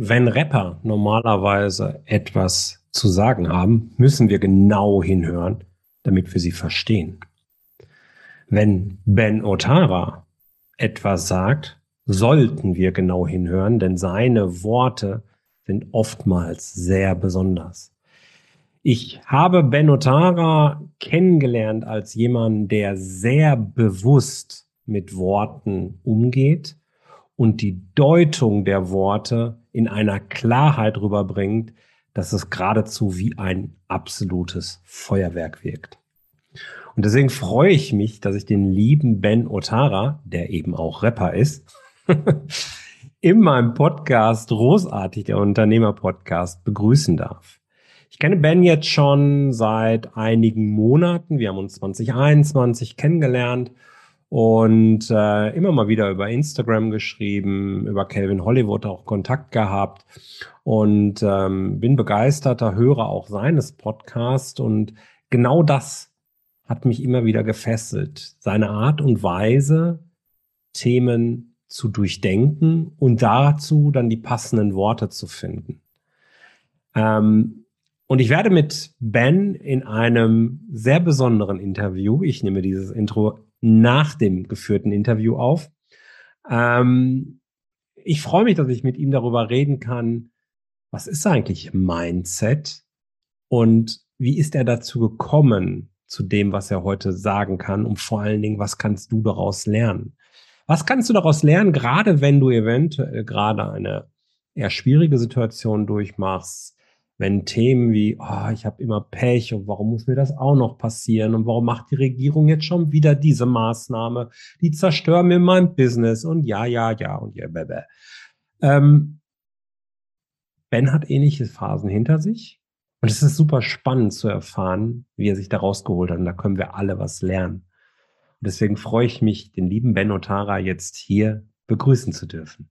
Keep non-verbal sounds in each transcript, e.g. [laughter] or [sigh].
Wenn Rapper normalerweise etwas zu sagen haben, müssen wir genau hinhören, damit wir sie verstehen. Wenn Ben Otara etwas sagt, sollten wir genau hinhören, denn seine Worte sind oftmals sehr besonders. Ich habe Ben Otara kennengelernt als jemand, der sehr bewusst mit Worten umgeht und die Deutung der Worte in einer Klarheit rüberbringt, dass es geradezu wie ein absolutes Feuerwerk wirkt. Und deswegen freue ich mich, dass ich den lieben Ben Otara, der eben auch Rapper ist, [laughs] in meinem Podcast Großartig, der Unternehmer-Podcast, begrüßen darf. Ich kenne Ben jetzt schon seit einigen Monaten. Wir haben uns 2021 kennengelernt und äh, immer mal wieder über Instagram geschrieben, über Calvin Hollywood auch Kontakt gehabt und ähm, bin begeisterter Hörer auch seines Podcasts und genau das hat mich immer wieder gefesselt. Seine Art und Weise, Themen zu durchdenken und dazu dann die passenden Worte zu finden. Ähm, und ich werde mit Ben in einem sehr besonderen Interview, ich nehme dieses Intro nach dem geführten Interview auf. Ähm, ich freue mich, dass ich mit ihm darüber reden kann, was ist eigentlich Mindset und wie ist er dazu gekommen, zu dem, was er heute sagen kann und vor allen Dingen, was kannst du daraus lernen? Was kannst du daraus lernen, gerade wenn du eventuell gerade eine eher schwierige Situation durchmachst, wenn Themen wie, oh, ich habe immer Pech und warum muss mir das auch noch passieren und warum macht die Regierung jetzt schon wieder diese Maßnahme, die zerstören mir mein Business und ja, ja, ja und ja, bäh, Ähm, ben hat ähnliche Phasen hinter sich und es ist super spannend zu erfahren, wie er sich da rausgeholt hat und da können wir alle was lernen. Und deswegen freue ich mich, den lieben Ben Otara jetzt hier begrüßen zu dürfen.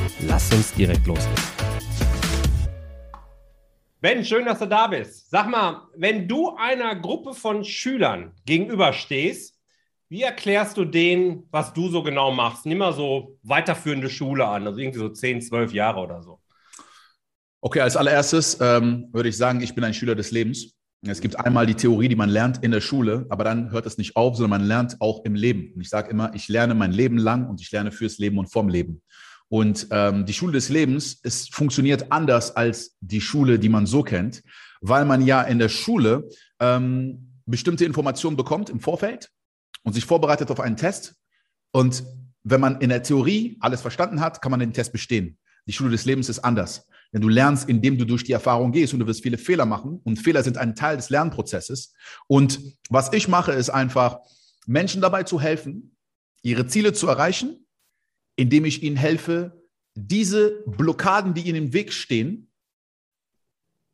Lass uns direkt loslegen. Ben, schön, dass du da bist. Sag mal, wenn du einer Gruppe von Schülern gegenüberstehst, wie erklärst du denen, was du so genau machst? Nimm mal so weiterführende Schule an, also irgendwie so 10, 12 Jahre oder so. Okay, als allererstes ähm, würde ich sagen, ich bin ein Schüler des Lebens. Es gibt einmal die Theorie, die man lernt in der Schule, aber dann hört es nicht auf, sondern man lernt auch im Leben. Und ich sage immer, ich lerne mein Leben lang und ich lerne fürs Leben und vom Leben. Und ähm, die Schule des Lebens es funktioniert anders als die Schule, die man so kennt, weil man ja in der Schule ähm, bestimmte Informationen bekommt im Vorfeld und sich vorbereitet auf einen Test. Und wenn man in der Theorie alles verstanden hat, kann man den Test bestehen. Die Schule des Lebens ist anders. Denn du lernst, indem du durch die Erfahrung gehst und du wirst viele Fehler machen. Und Fehler sind ein Teil des Lernprozesses. Und was ich mache, ist einfach, Menschen dabei zu helfen, ihre Ziele zu erreichen indem ich ihnen helfe, diese Blockaden, die ihnen im Weg stehen,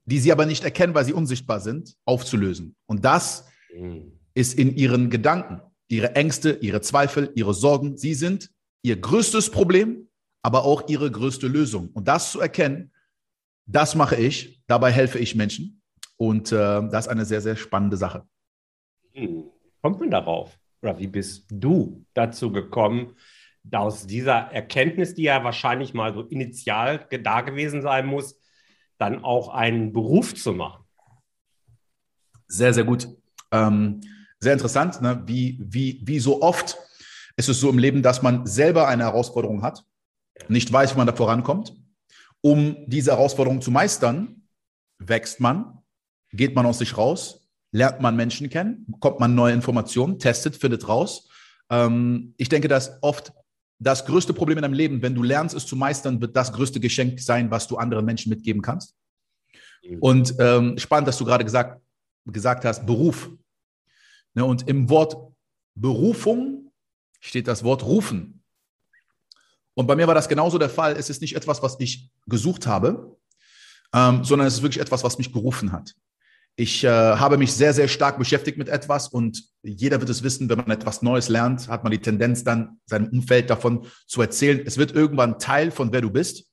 die sie aber nicht erkennen, weil sie unsichtbar sind, aufzulösen. Und das mhm. ist in ihren Gedanken, ihre Ängste, ihre Zweifel, ihre Sorgen. Sie sind ihr größtes Problem, aber auch ihre größte Lösung. Und das zu erkennen, das mache ich. Dabei helfe ich Menschen. Und äh, das ist eine sehr, sehr spannende Sache. Hm. Kommt man darauf? Oder wie bist du dazu gekommen, aus dieser Erkenntnis, die ja wahrscheinlich mal so initial da gewesen sein muss, dann auch einen Beruf zu machen? Sehr, sehr gut. Ähm, sehr interessant, ne? wie, wie, wie so oft ist es so im Leben, dass man selber eine Herausforderung hat, nicht weiß, wie man da vorankommt. Um diese Herausforderung zu meistern, wächst man, geht man aus sich raus, lernt man Menschen kennen, bekommt man neue Informationen, testet, findet raus. Ähm, ich denke, dass oft das größte Problem in deinem Leben, wenn du lernst, es zu meistern, wird das größte Geschenk sein, was du anderen Menschen mitgeben kannst. Mhm. Und ähm, spannend, dass du gerade gesagt, gesagt hast, Beruf. Ne, und im Wort Berufung steht das Wort rufen. Und bei mir war das genauso der Fall. Es ist nicht etwas, was ich gesucht habe, ähm, sondern es ist wirklich etwas, was mich gerufen hat. Ich äh, habe mich sehr, sehr stark beschäftigt mit etwas und jeder wird es wissen, wenn man etwas Neues lernt, hat man die Tendenz dann seinem Umfeld davon zu erzählen. Es wird irgendwann Teil von wer du bist.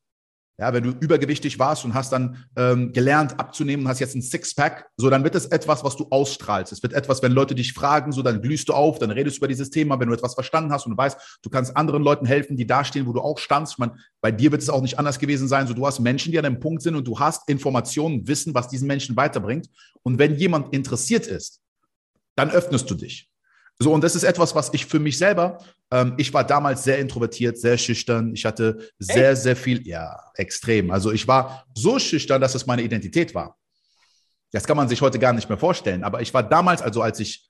Ja, wenn du übergewichtig warst und hast dann ähm, gelernt abzunehmen, hast jetzt ein Sixpack, so dann wird es etwas, was du ausstrahlst. Es wird etwas, wenn Leute dich fragen, so dann glühst du auf, dann redest du über dieses Thema, wenn du etwas verstanden hast und du weißt, du kannst anderen Leuten helfen, die da stehen, wo du auch standst. Meine, bei dir wird es auch nicht anders gewesen sein. So du hast Menschen, die an einem Punkt sind und du hast Informationen, Wissen, was diesen Menschen weiterbringt. Und wenn jemand interessiert ist, dann öffnest du dich. So, und das ist etwas, was ich für mich selber, ähm, ich war damals sehr introvertiert, sehr schüchtern. Ich hatte sehr, Echt? sehr viel, ja, extrem. Also ich war so schüchtern, dass es meine Identität war. Das kann man sich heute gar nicht mehr vorstellen. Aber ich war damals, also als ich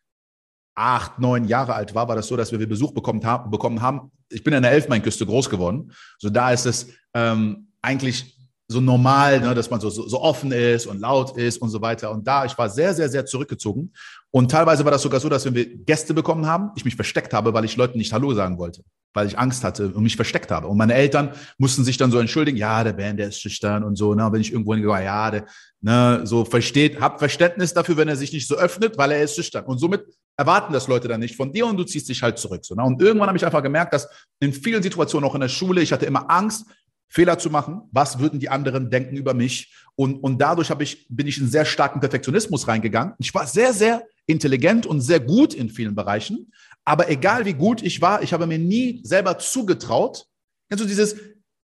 acht, neun Jahre alt war, war das so, dass wir Besuch bekommen, haben. Bekommen haben. Ich bin an der Elfmeinküste groß geworden. So da ist es ähm, eigentlich so normal, ne, dass man so, so, so offen ist und laut ist und so weiter. Und da, ich war sehr, sehr, sehr zurückgezogen. Und teilweise war das sogar so, dass wenn wir Gäste bekommen haben, ich mich versteckt habe, weil ich Leuten nicht Hallo sagen wollte, weil ich Angst hatte und mich versteckt habe. Und meine Eltern mussten sich dann so entschuldigen, ja, der Ben, der ist schüchtern und so. Ne, wenn ich irgendwo hingegangen, ja, der, ne, so versteht, hab Verständnis dafür, wenn er sich nicht so öffnet, weil er ist schüchtern. Und somit erwarten das Leute dann nicht von dir und du ziehst dich halt zurück. So, ne? Und irgendwann habe ich einfach gemerkt, dass in vielen Situationen, auch in der Schule, ich hatte immer Angst, Fehler zu machen. Was würden die anderen denken über mich? Und, und dadurch ich, bin ich in sehr starken Perfektionismus reingegangen. Ich war sehr, sehr intelligent und sehr gut in vielen Bereichen. Aber egal wie gut ich war, ich habe mir nie selber zugetraut. Kennst du dieses,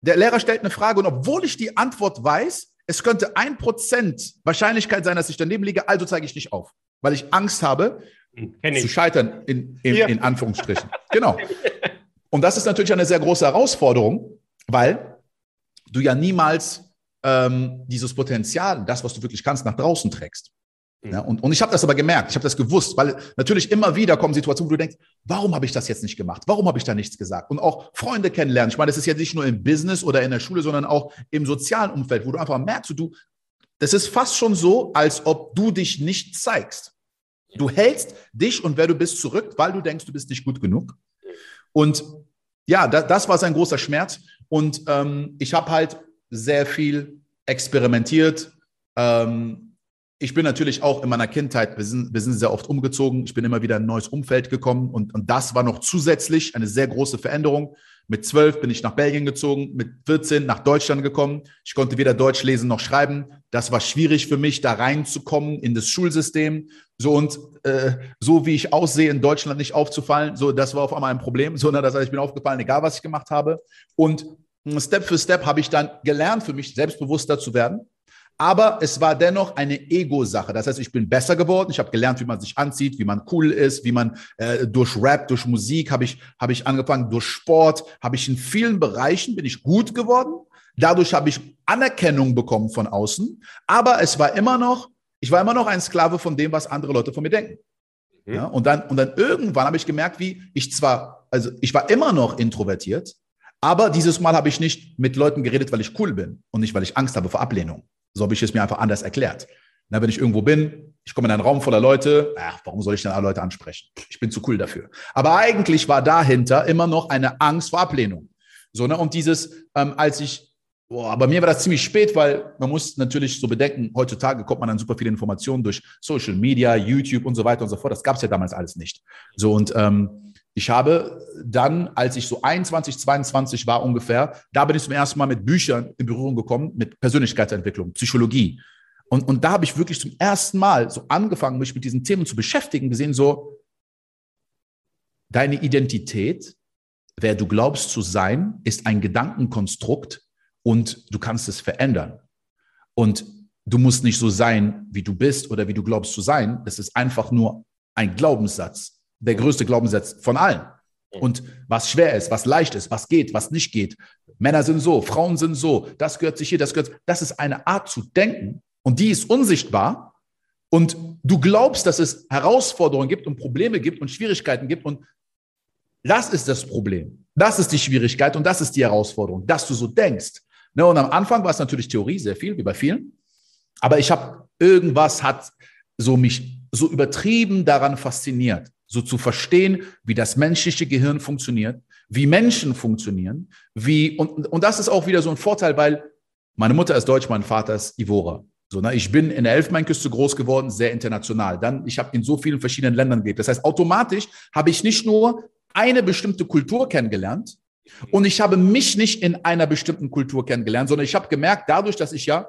der Lehrer stellt eine Frage und obwohl ich die Antwort weiß, es könnte ein Prozent Wahrscheinlichkeit sein, dass ich daneben liege, also zeige ich nicht auf, weil ich Angst habe, hm, zu scheitern, in, in, ja. in Anführungsstrichen. genau. Und das ist natürlich eine sehr große Herausforderung, weil du ja niemals ähm, dieses Potenzial, das, was du wirklich kannst, nach draußen trägst. Mhm. Ja, und, und ich habe das aber gemerkt, ich habe das gewusst, weil natürlich immer wieder kommen Situationen, wo du denkst, warum habe ich das jetzt nicht gemacht? Warum habe ich da nichts gesagt? Und auch Freunde kennenlernen. Ich meine, das ist ja nicht nur im Business oder in der Schule, sondern auch im sozialen Umfeld, wo du einfach merkst, du, das ist fast schon so, als ob du dich nicht zeigst. Du hältst dich und wer du bist zurück, weil du denkst, du bist nicht gut genug. Und ja, da, das war sein großer Schmerz. Und ähm, ich habe halt sehr viel experimentiert. Ähm, ich bin natürlich auch in meiner Kindheit, wir sind, wir sind sehr oft umgezogen. Ich bin immer wieder in ein neues Umfeld gekommen und, und das war noch zusätzlich eine sehr große Veränderung. Mit zwölf bin ich nach Belgien gezogen, mit 14 nach Deutschland gekommen. Ich konnte weder Deutsch lesen noch schreiben. Das war schwierig für mich, da reinzukommen in das Schulsystem. So und äh, so wie ich aussehe, in Deutschland nicht aufzufallen. So, das war auf einmal ein Problem. [laughs] So, das heißt, ich bin aufgefallen, egal was ich gemacht habe. Und Step für Step habe ich dann gelernt, für mich selbstbewusster zu werden. Aber es war dennoch eine Ego-Sache. Das heißt, ich bin besser geworden. Ich habe gelernt, wie man sich anzieht, wie man cool ist, wie man äh, durch Rap, durch Musik habe ich, habe ich angefangen, durch Sport habe ich in vielen Bereichen bin ich gut geworden. Dadurch habe ich Anerkennung bekommen von außen. Aber es war immer noch, ich war immer noch ein Sklave von dem, was andere Leute von mir denken. Mhm. Ja, und dann, und dann irgendwann habe ich gemerkt, wie ich zwar, also ich war immer noch introvertiert, aber dieses Mal habe ich nicht mit Leuten geredet, weil ich cool bin und nicht, weil ich Angst habe vor Ablehnung. So habe ich es mir einfach anders erklärt. Na, wenn ich irgendwo bin, ich komme in einen Raum voller Leute, ach, warum soll ich denn alle Leute ansprechen? Ich bin zu cool dafür. Aber eigentlich war dahinter immer noch eine Angst vor Ablehnung. So, ne? Und dieses, ähm, als ich, boah, bei mir war das ziemlich spät, weil man muss natürlich so bedenken, heutzutage kommt man an super viele Informationen durch Social Media, YouTube und so weiter und so fort. Das gab es ja damals alles nicht. So, und ähm, ich habe dann, als ich so 21, 22 war ungefähr, da bin ich zum ersten Mal mit Büchern in Berührung gekommen, mit Persönlichkeitsentwicklung, Psychologie. Und, und da habe ich wirklich zum ersten Mal so angefangen, mich mit diesen Themen zu beschäftigen, gesehen, so, deine Identität, wer du glaubst zu sein, ist ein Gedankenkonstrukt und du kannst es verändern. Und du musst nicht so sein, wie du bist oder wie du glaubst zu sein. Das ist einfach nur ein Glaubenssatz der größte Glaubenssatz von allen. Und was schwer ist, was leicht ist, was geht, was nicht geht. Männer sind so, Frauen sind so, das gehört sich hier, das gehört. Das ist eine Art zu denken und die ist unsichtbar. Und du glaubst, dass es Herausforderungen gibt und Probleme gibt und Schwierigkeiten gibt. Und das ist das Problem. Das ist die Schwierigkeit und das ist die Herausforderung, dass du so denkst. Ne, und am Anfang war es natürlich Theorie, sehr viel, wie bei vielen. Aber ich habe irgendwas hat so mich so übertrieben daran fasziniert so zu verstehen, wie das menschliche Gehirn funktioniert, wie Menschen funktionieren, wie, und, und das ist auch wieder so ein Vorteil, weil meine Mutter ist Deutsch, mein Vater ist Ivora. So, ne, ich bin in der Elfmeinküste groß geworden, sehr international. Dann, ich habe in so vielen verschiedenen Ländern gelebt. Das heißt, automatisch habe ich nicht nur eine bestimmte Kultur kennengelernt und ich habe mich nicht in einer bestimmten Kultur kennengelernt, sondern ich habe gemerkt, dadurch, dass ich ja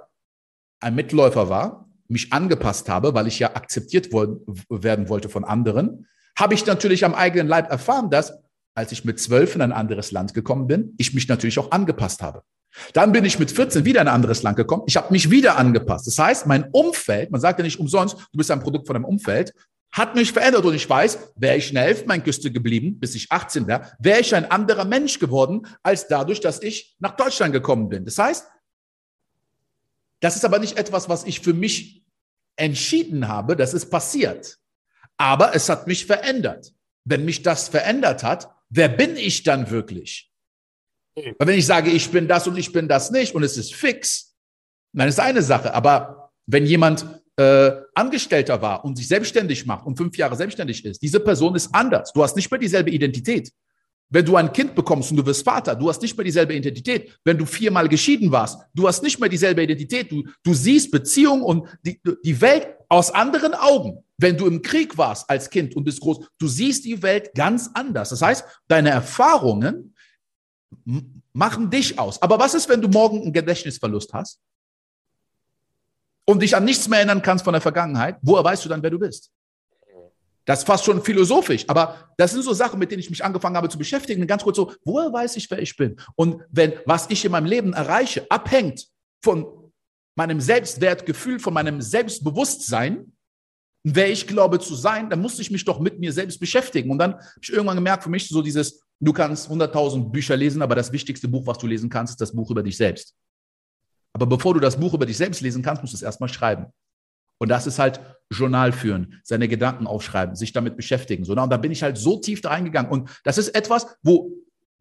ein Mitläufer war, mich angepasst habe, weil ich ja akzeptiert werden wollte von anderen, habe ich natürlich am eigenen Leib erfahren, dass als ich mit zwölf in ein anderes Land gekommen bin, ich mich natürlich auch angepasst habe. Dann bin ich mit 14 wieder in ein anderes Land gekommen. Ich habe mich wieder angepasst. Das heißt, mein Umfeld, man sagt ja nicht umsonst, du bist ein Produkt von deinem Umfeld, hat mich verändert und ich weiß, wäre ich in der Elfenbeinküste geblieben, bis ich 18 wäre, wäre ich ein anderer Mensch geworden, als dadurch, dass ich nach Deutschland gekommen bin. Das heißt, das ist aber nicht etwas, was ich für mich entschieden habe, das ist passiert. Aber es hat mich verändert. Wenn mich das verändert hat, wer bin ich dann wirklich? Weil wenn ich sage, ich bin das und ich bin das nicht und es ist fix, dann ist eine Sache. Aber wenn jemand äh, Angestellter war und sich selbstständig macht und fünf Jahre selbstständig ist, diese Person ist anders. Du hast nicht mehr dieselbe Identität. Wenn du ein Kind bekommst und du wirst Vater, du hast nicht mehr dieselbe Identität. Wenn du viermal geschieden warst, du hast nicht mehr dieselbe Identität. Du, du siehst Beziehungen und die, die Welt aus anderen Augen. Wenn du im Krieg warst als Kind und bist groß, du siehst die Welt ganz anders. Das heißt, deine Erfahrungen machen dich aus. Aber was ist, wenn du morgen einen Gedächtnisverlust hast und dich an nichts mehr erinnern kannst von der Vergangenheit? Woher weißt du dann, wer du bist? Das ist fast schon philosophisch, aber das sind so Sachen, mit denen ich mich angefangen habe zu beschäftigen. Ganz kurz so, woher weiß ich, wer ich bin? Und wenn was ich in meinem Leben erreiche, abhängt von meinem Selbstwertgefühl, von meinem Selbstbewusstsein, wer ich glaube zu sein, dann muss ich mich doch mit mir selbst beschäftigen. Und dann habe ich irgendwann gemerkt, für mich so dieses, du kannst 100.000 Bücher lesen, aber das wichtigste Buch, was du lesen kannst, ist das Buch über dich selbst. Aber bevor du das Buch über dich selbst lesen kannst, musst du es erstmal schreiben. Und das ist halt Journal führen, seine Gedanken aufschreiben, sich damit beschäftigen. So? Und da bin ich halt so tief da reingegangen. Und das ist etwas, wo,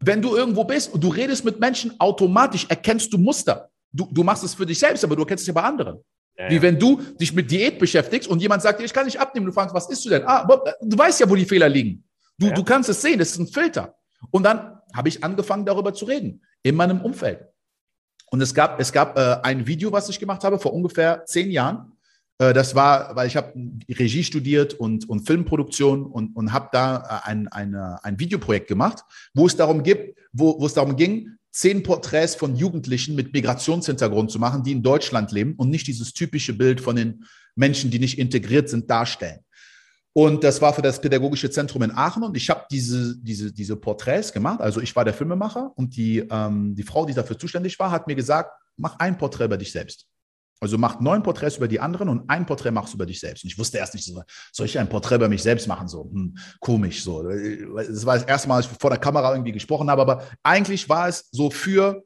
wenn du irgendwo bist und du redest mit Menschen, automatisch erkennst du Muster. Du, du machst es für dich selbst, aber du erkennst es ja bei anderen. Ja, Wie wenn du dich mit Diät beschäftigst und jemand sagt dir, ich kann nicht abnehmen. Du fragst, was isst du denn? Ah, du weißt ja, wo die Fehler liegen. Du, ja. du kannst es sehen, das ist ein Filter. Und dann habe ich angefangen, darüber zu reden, in meinem Umfeld. Und es gab, es gab äh, ein Video, was ich gemacht habe vor ungefähr zehn Jahren. Äh, das war, weil ich habe Regie studiert und, und Filmproduktion und, und habe da äh, ein, eine, ein Videoprojekt gemacht, wo es darum gibt, wo, wo es darum ging, zehn Porträts von Jugendlichen mit Migrationshintergrund zu machen, die in Deutschland leben und nicht dieses typische Bild von den Menschen, die nicht integriert sind, darstellen. Und das war für das Pädagogische Zentrum in Aachen und ich habe diese, diese, diese Porträts gemacht. Also ich war der Filmemacher und die, ähm, die Frau, die dafür zuständig war, hat mir gesagt, mach ein Porträt über dich selbst. Also mach neun Porträts über die anderen und ein Porträt machst du über dich selbst. Und ich wusste erst nicht, soll ich ein Porträt über mich selbst machen? So hm, komisch. So, das war das erste Mal, als ich vor der Kamera irgendwie gesprochen habe. Aber eigentlich war es so für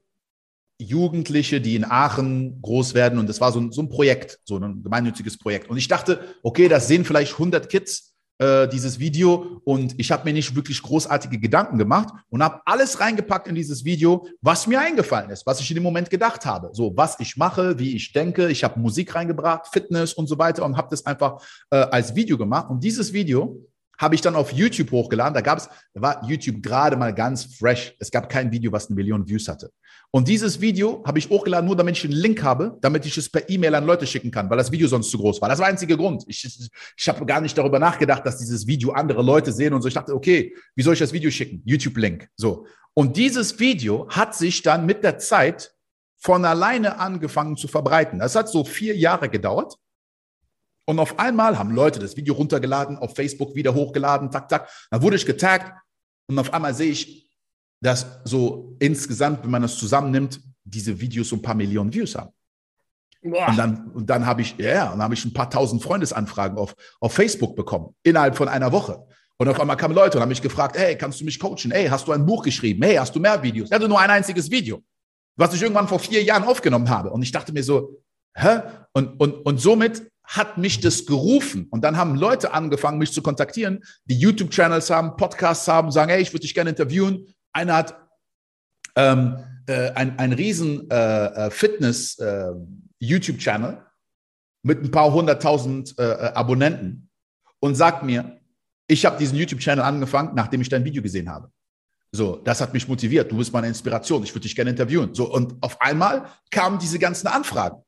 Jugendliche, die in Aachen groß werden. Und das war so ein, so ein Projekt, so ein gemeinnütziges Projekt. Und ich dachte, okay, das sehen vielleicht 100 Kids äh, dieses Video und ich habe mir nicht wirklich großartige Gedanken gemacht und habe alles reingepackt in dieses Video, was mir eingefallen ist, was ich in dem Moment gedacht habe. So, was ich mache, wie ich denke. Ich habe Musik reingebracht, Fitness und so weiter und habe das einfach äh, als Video gemacht. Und dieses Video habe ich dann auf YouTube hochgeladen. Da gab es, da war YouTube gerade mal ganz fresh. Es gab kein Video, was eine Million Views hatte. Und dieses Video habe ich hochgeladen, nur damit ich einen Link habe, damit ich es per E-Mail an Leute schicken kann, weil das Video sonst zu groß war. Das war der einzige Grund. Ich, ich, ich habe gar nicht darüber nachgedacht, dass dieses Video andere Leute sehen und so. Ich dachte, okay, wie soll ich das Video schicken? YouTube-Link. So. Und dieses Video hat sich dann mit der Zeit von alleine angefangen zu verbreiten. Das hat so vier Jahre gedauert. Und auf einmal haben Leute das Video runtergeladen, auf Facebook wieder hochgeladen, tak, tak. Dann wurde ich getaggt und auf einmal sehe ich, dass so insgesamt, wenn man das zusammennimmt, diese Videos so ein paar Millionen Views haben. Boah. Und dann, und dann habe ich, ja, und habe ich ein paar tausend Freundesanfragen auf, auf Facebook bekommen, innerhalb von einer Woche. Und auf einmal kamen Leute und haben mich gefragt, hey, kannst du mich coachen? Hey, hast du ein Buch geschrieben? Hey, hast du mehr Videos? Ich hatte nur ein einziges Video, was ich irgendwann vor vier Jahren aufgenommen habe. Und ich dachte mir so, hä? Und, und, und somit hat mich das gerufen. Und dann haben Leute angefangen, mich zu kontaktieren, die YouTube-Channels haben, Podcasts haben, sagen, hey, ich würde dich gerne interviewen. Einer hat ähm, äh, ein, ein riesen äh, äh Fitness-YouTube-Channel äh, mit ein paar hunderttausend äh, äh, Abonnenten und sagt mir, ich habe diesen YouTube-Channel angefangen, nachdem ich dein Video gesehen habe. So, das hat mich motiviert. Du bist meine Inspiration. Ich würde dich gerne interviewen. So, und auf einmal kamen diese ganzen Anfragen.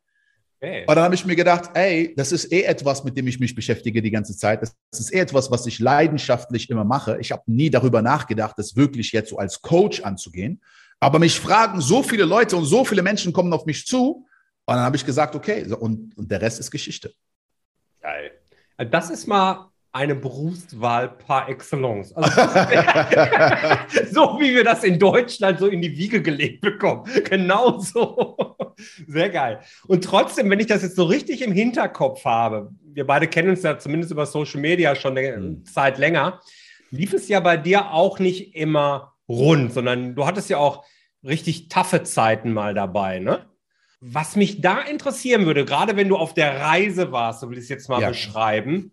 Okay. Und dann habe ich mir gedacht, ey, das ist eh etwas, mit dem ich mich beschäftige die ganze Zeit. Das ist eh etwas, was ich leidenschaftlich immer mache. Ich habe nie darüber nachgedacht, das wirklich jetzt so als Coach anzugehen. Aber mich fragen so viele Leute und so viele Menschen kommen auf mich zu. Und dann habe ich gesagt, okay, und, und der Rest ist Geschichte. Geil. Das ist mal eine Berufswahl par excellence. Also, [laughs] so wie wir das in Deutschland so in die Wiege gelegt bekommen. Genau so. Sehr geil. Und trotzdem, wenn ich das jetzt so richtig im Hinterkopf habe, wir beide kennen uns ja zumindest über Social Media schon eine mhm. Zeit länger, lief es ja bei dir auch nicht immer rund, sondern du hattest ja auch richtig taffe Zeiten mal dabei, ne? Was mich da interessieren würde, gerade wenn du auf der Reise warst, so will ich es jetzt mal ja. beschreiben,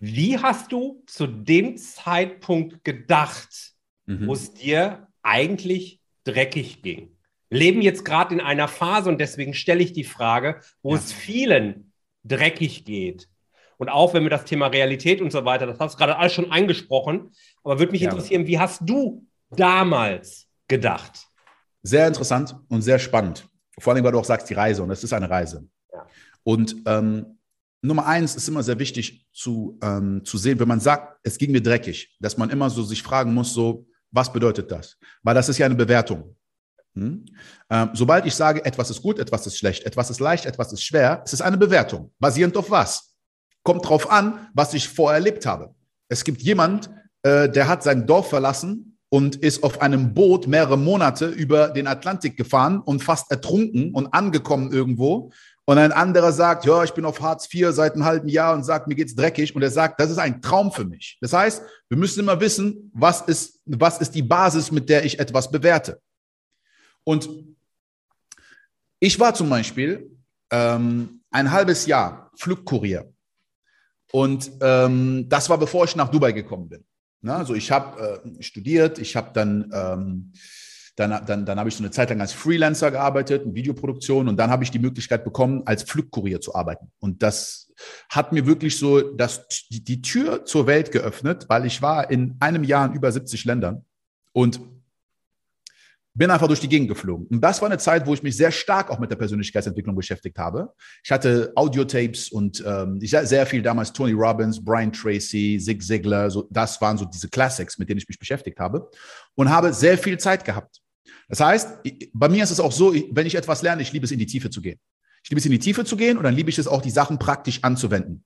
wie hast du zu dem Zeitpunkt gedacht, mhm. wo es dir eigentlich dreckig ging? Leben jetzt gerade in einer Phase und deswegen stelle ich die Frage, wo ja. es vielen dreckig geht. Und auch wenn wir das Thema Realität und so weiter, das hast du gerade alles schon angesprochen, aber würde mich ja. interessieren, wie hast du damals gedacht? Sehr interessant und sehr spannend. Vor allem, weil du auch sagst, die Reise und es ist eine Reise. Ja. Und ähm, Nummer eins ist immer sehr wichtig zu, ähm, zu sehen, wenn man sagt, es ging mir dreckig, dass man immer so sich fragen muss, so, was bedeutet das? Weil das ist ja eine Bewertung. Hm? Ähm, sobald ich sage, etwas ist gut, etwas ist schlecht, etwas ist leicht, etwas ist schwer, es ist eine Bewertung. Basierend auf was? Kommt drauf an, was ich vorher erlebt habe. Es gibt jemand, äh, der hat sein Dorf verlassen und ist auf einem Boot mehrere Monate über den Atlantik gefahren und fast ertrunken und angekommen irgendwo und ein anderer sagt, ja, ich bin auf Hartz IV seit einem halben Jahr und sagt, mir geht's dreckig. Und er sagt, das ist ein Traum für mich. Das heißt, wir müssen immer wissen, was ist, was ist die Basis, mit der ich etwas bewerte. Und ich war zum Beispiel ähm, ein halbes Jahr Flugkurier. Und ähm, das war bevor ich nach Dubai gekommen bin. Na, also ich habe äh, studiert, ich habe dann ähm, dann, dann, dann habe ich so eine Zeit lang als Freelancer gearbeitet, in Videoproduktion und dann habe ich die Möglichkeit bekommen, als Flugkurier zu arbeiten. Und das hat mir wirklich so das, die, die Tür zur Welt geöffnet, weil ich war in einem Jahr in über 70 Ländern und bin einfach durch die Gegend geflogen. Und das war eine Zeit, wo ich mich sehr stark auch mit der Persönlichkeitsentwicklung beschäftigt habe. Ich hatte Audiotapes und ähm, ich sehr viel damals Tony Robbins, Brian Tracy, Zig Ziglar, so, das waren so diese Classics, mit denen ich mich beschäftigt habe und habe sehr viel Zeit gehabt. Das heißt, bei mir ist es auch so, wenn ich etwas lerne, ich liebe es in die Tiefe zu gehen. Ich liebe es in die Tiefe zu gehen und dann liebe ich es auch, die Sachen praktisch anzuwenden.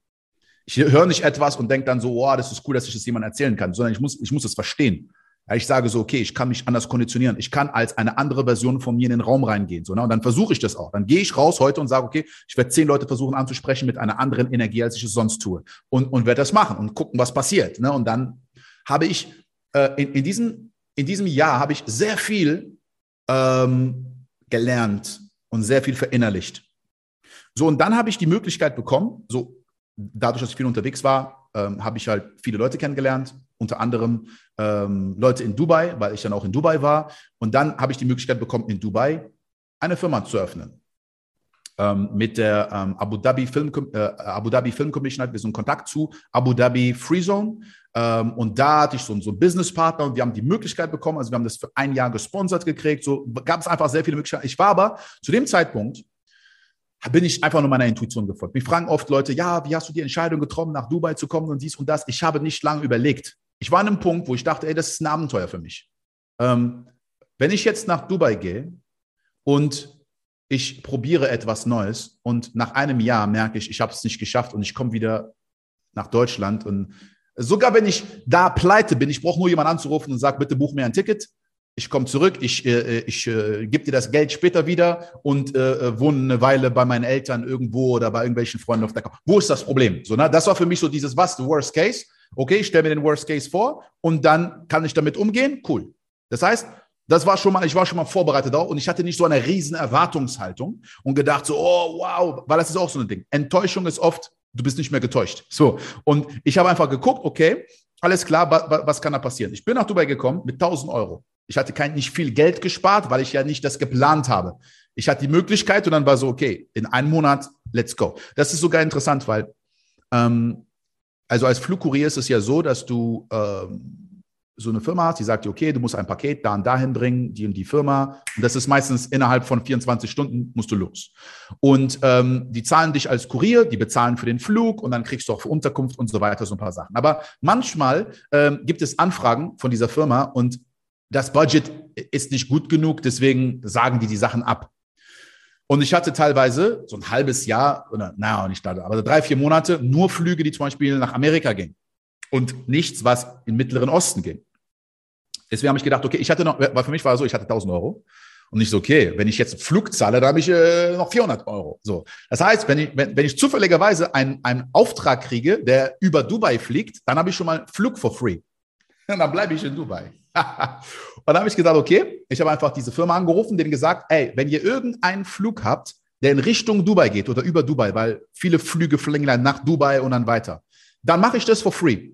Ich höre nicht etwas und denke dann so, wow, das ist cool, dass ich das jemandem erzählen kann, sondern ich muss, ich muss es verstehen. Ich sage so, okay, ich kann mich anders konditionieren. Ich kann als eine andere Version von mir in den Raum reingehen. So, ne? Und dann versuche ich das auch. Dann gehe ich raus heute und sage, okay, ich werde zehn Leute versuchen anzusprechen mit einer anderen Energie, als ich es sonst tue. Und, und werde das machen und gucken, was passiert. Ne? Und dann habe ich äh, in, in, diesem, in diesem Jahr habe ich sehr viel ähm, gelernt und sehr viel verinnerlicht. So, und dann habe ich die Möglichkeit bekommen, so dadurch, dass ich viel unterwegs war, ähm, habe ich halt viele Leute kennengelernt, unter anderem ähm, Leute in Dubai, weil ich dann auch in Dubai war. Und dann habe ich die Möglichkeit bekommen, in Dubai eine Firma zu öffnen. Ähm, mit der ähm, Abu, Dhabi Film, äh, Abu Dhabi Film Commission hatten wir so einen Kontakt zu Abu Dhabi Free Zone. Ähm, und da hatte ich so, so einen Businesspartner und wir haben die Möglichkeit bekommen, also wir haben das für ein Jahr gesponsert gekriegt, so gab es einfach sehr viele Möglichkeiten. Ich war aber zu dem Zeitpunkt, bin ich einfach nur meiner Intuition gefolgt. Mich fragen oft Leute, ja, wie hast du die Entscheidung getroffen, nach Dubai zu kommen und dies und das? Ich habe nicht lange überlegt. Ich war an einem Punkt, wo ich dachte, ey, das ist ein Abenteuer für mich. Ähm, wenn ich jetzt nach Dubai gehe und ich probiere etwas Neues und nach einem Jahr merke ich, ich habe es nicht geschafft und ich komme wieder nach Deutschland und Sogar wenn ich da pleite bin, ich brauche nur jemanden anzurufen und sage, bitte buch mir ein Ticket. Ich komme zurück, ich, äh, ich äh, gebe dir das Geld später wieder und äh, äh, wohne eine Weile bei meinen Eltern irgendwo oder bei irgendwelchen Freunden auf der Couch. Wo ist das Problem? So, ne? Das war für mich so dieses, was, the worst case? Okay, ich stelle mir den Worst Case vor und dann kann ich damit umgehen. Cool. Das heißt, das war schon mal, ich war schon mal vorbereitet auch und ich hatte nicht so eine riesen Erwartungshaltung und gedacht so, oh wow, weil das ist auch so ein Ding. Enttäuschung ist oft du bist nicht mehr getäuscht. So. Und ich habe einfach geguckt, okay, alles klar, wa, was kann da passieren? Ich bin nach Dubai gekommen mit 1000 Euro. Ich hatte kein, nicht viel Geld gespart, weil ich ja nicht das geplant habe. Ich hatte die Möglichkeit und dann war so, okay, in einem Monat, let's go. Das ist sogar interessant, weil, ähm, also als Flugkurier ist es ja so, dass du ähm, so eine Firma hast, die sagt dir, okay, du musst ein Paket da und dahin bringen, die und die Firma. Und das ist meistens innerhalb von 24 Stunden musst du los. Und ähm, die zahlen dich als Kurier, die bezahlen für den Flug und dann kriegst du auch für Unterkunft und so weiter so ein paar Sachen. Aber manchmal ähm, gibt es Anfragen von dieser Firma und das Budget ist nicht gut genug, deswegen sagen die die Sachen ab. Und ich hatte teilweise so ein halbes Jahr, oder naja, nicht da, aber drei, vier Monate, nur Flüge, die zum Beispiel nach Amerika gingen und nichts, was im Mittleren Osten ging. Deswegen habe ich gedacht, okay, ich hatte noch, weil für mich war es so, ich hatte 1000 Euro. Und nicht so, okay, wenn ich jetzt einen Flug zahle, dann habe ich äh, noch 400 Euro. So. Das heißt, wenn ich, wenn, wenn ich zufälligerweise einen, einen Auftrag kriege, der über Dubai fliegt, dann habe ich schon mal Flug for free. Und [laughs] dann bleibe ich in Dubai. [laughs] und dann habe ich gesagt, okay, ich habe einfach diese Firma angerufen, denen gesagt, ey, wenn ihr irgendeinen Flug habt, der in Richtung Dubai geht oder über Dubai, weil viele Flüge fliegen dann nach Dubai und dann weiter, dann mache ich das for free.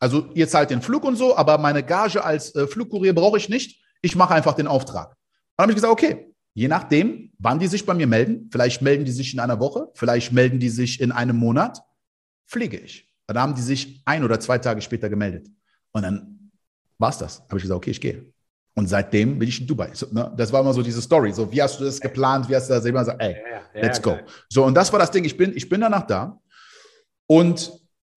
Also ihr zahlt den Flug und so, aber meine Gage als äh, Flugkurier brauche ich nicht. Ich mache einfach den Auftrag. Dann habe ich gesagt, okay, je nachdem, wann die sich bei mir melden, vielleicht melden die sich in einer Woche, vielleicht melden die sich in einem Monat, fliege ich. Dann haben die sich ein oder zwei Tage später gemeldet. Und dann war es das. Habe ich gesagt, okay, ich gehe. Und seitdem bin ich in Dubai. So, ne? Das war immer so diese Story. So, wie hast du das geplant? Wie hast du das immer gesagt? Ey, let's go. So, und das war das Ding. Ich bin, ich bin danach da. Und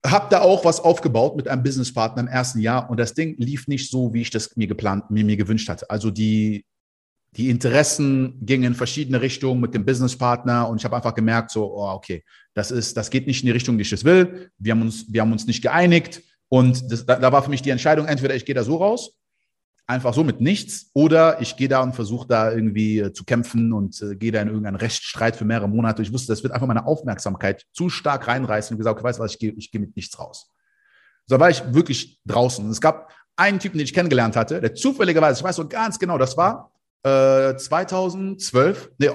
habe da auch was aufgebaut mit einem Businesspartner im ersten Jahr und das Ding lief nicht so, wie ich das mir geplant, mir, mir gewünscht hatte. Also die, die Interessen gingen in verschiedene Richtungen mit dem Businesspartner und ich habe einfach gemerkt, so, oh, okay, das ist, das geht nicht in die Richtung, die ich das will. Wir haben uns, wir haben uns nicht geeinigt und das, da, da war für mich die Entscheidung, entweder ich gehe da so raus einfach so mit nichts oder ich gehe da und versuche da irgendwie äh, zu kämpfen und äh, gehe da in irgendeinen Rechtsstreit für mehrere Monate. Ich wusste, das wird einfach meine Aufmerksamkeit zu stark reinreißen und gesagt, okay, weißt du was, ich gehe ich geh mit nichts raus. So war ich wirklich draußen. Es gab einen Typen, den ich kennengelernt hatte, der zufälligerweise, ich weiß so ganz genau, das war äh, 2012, nee,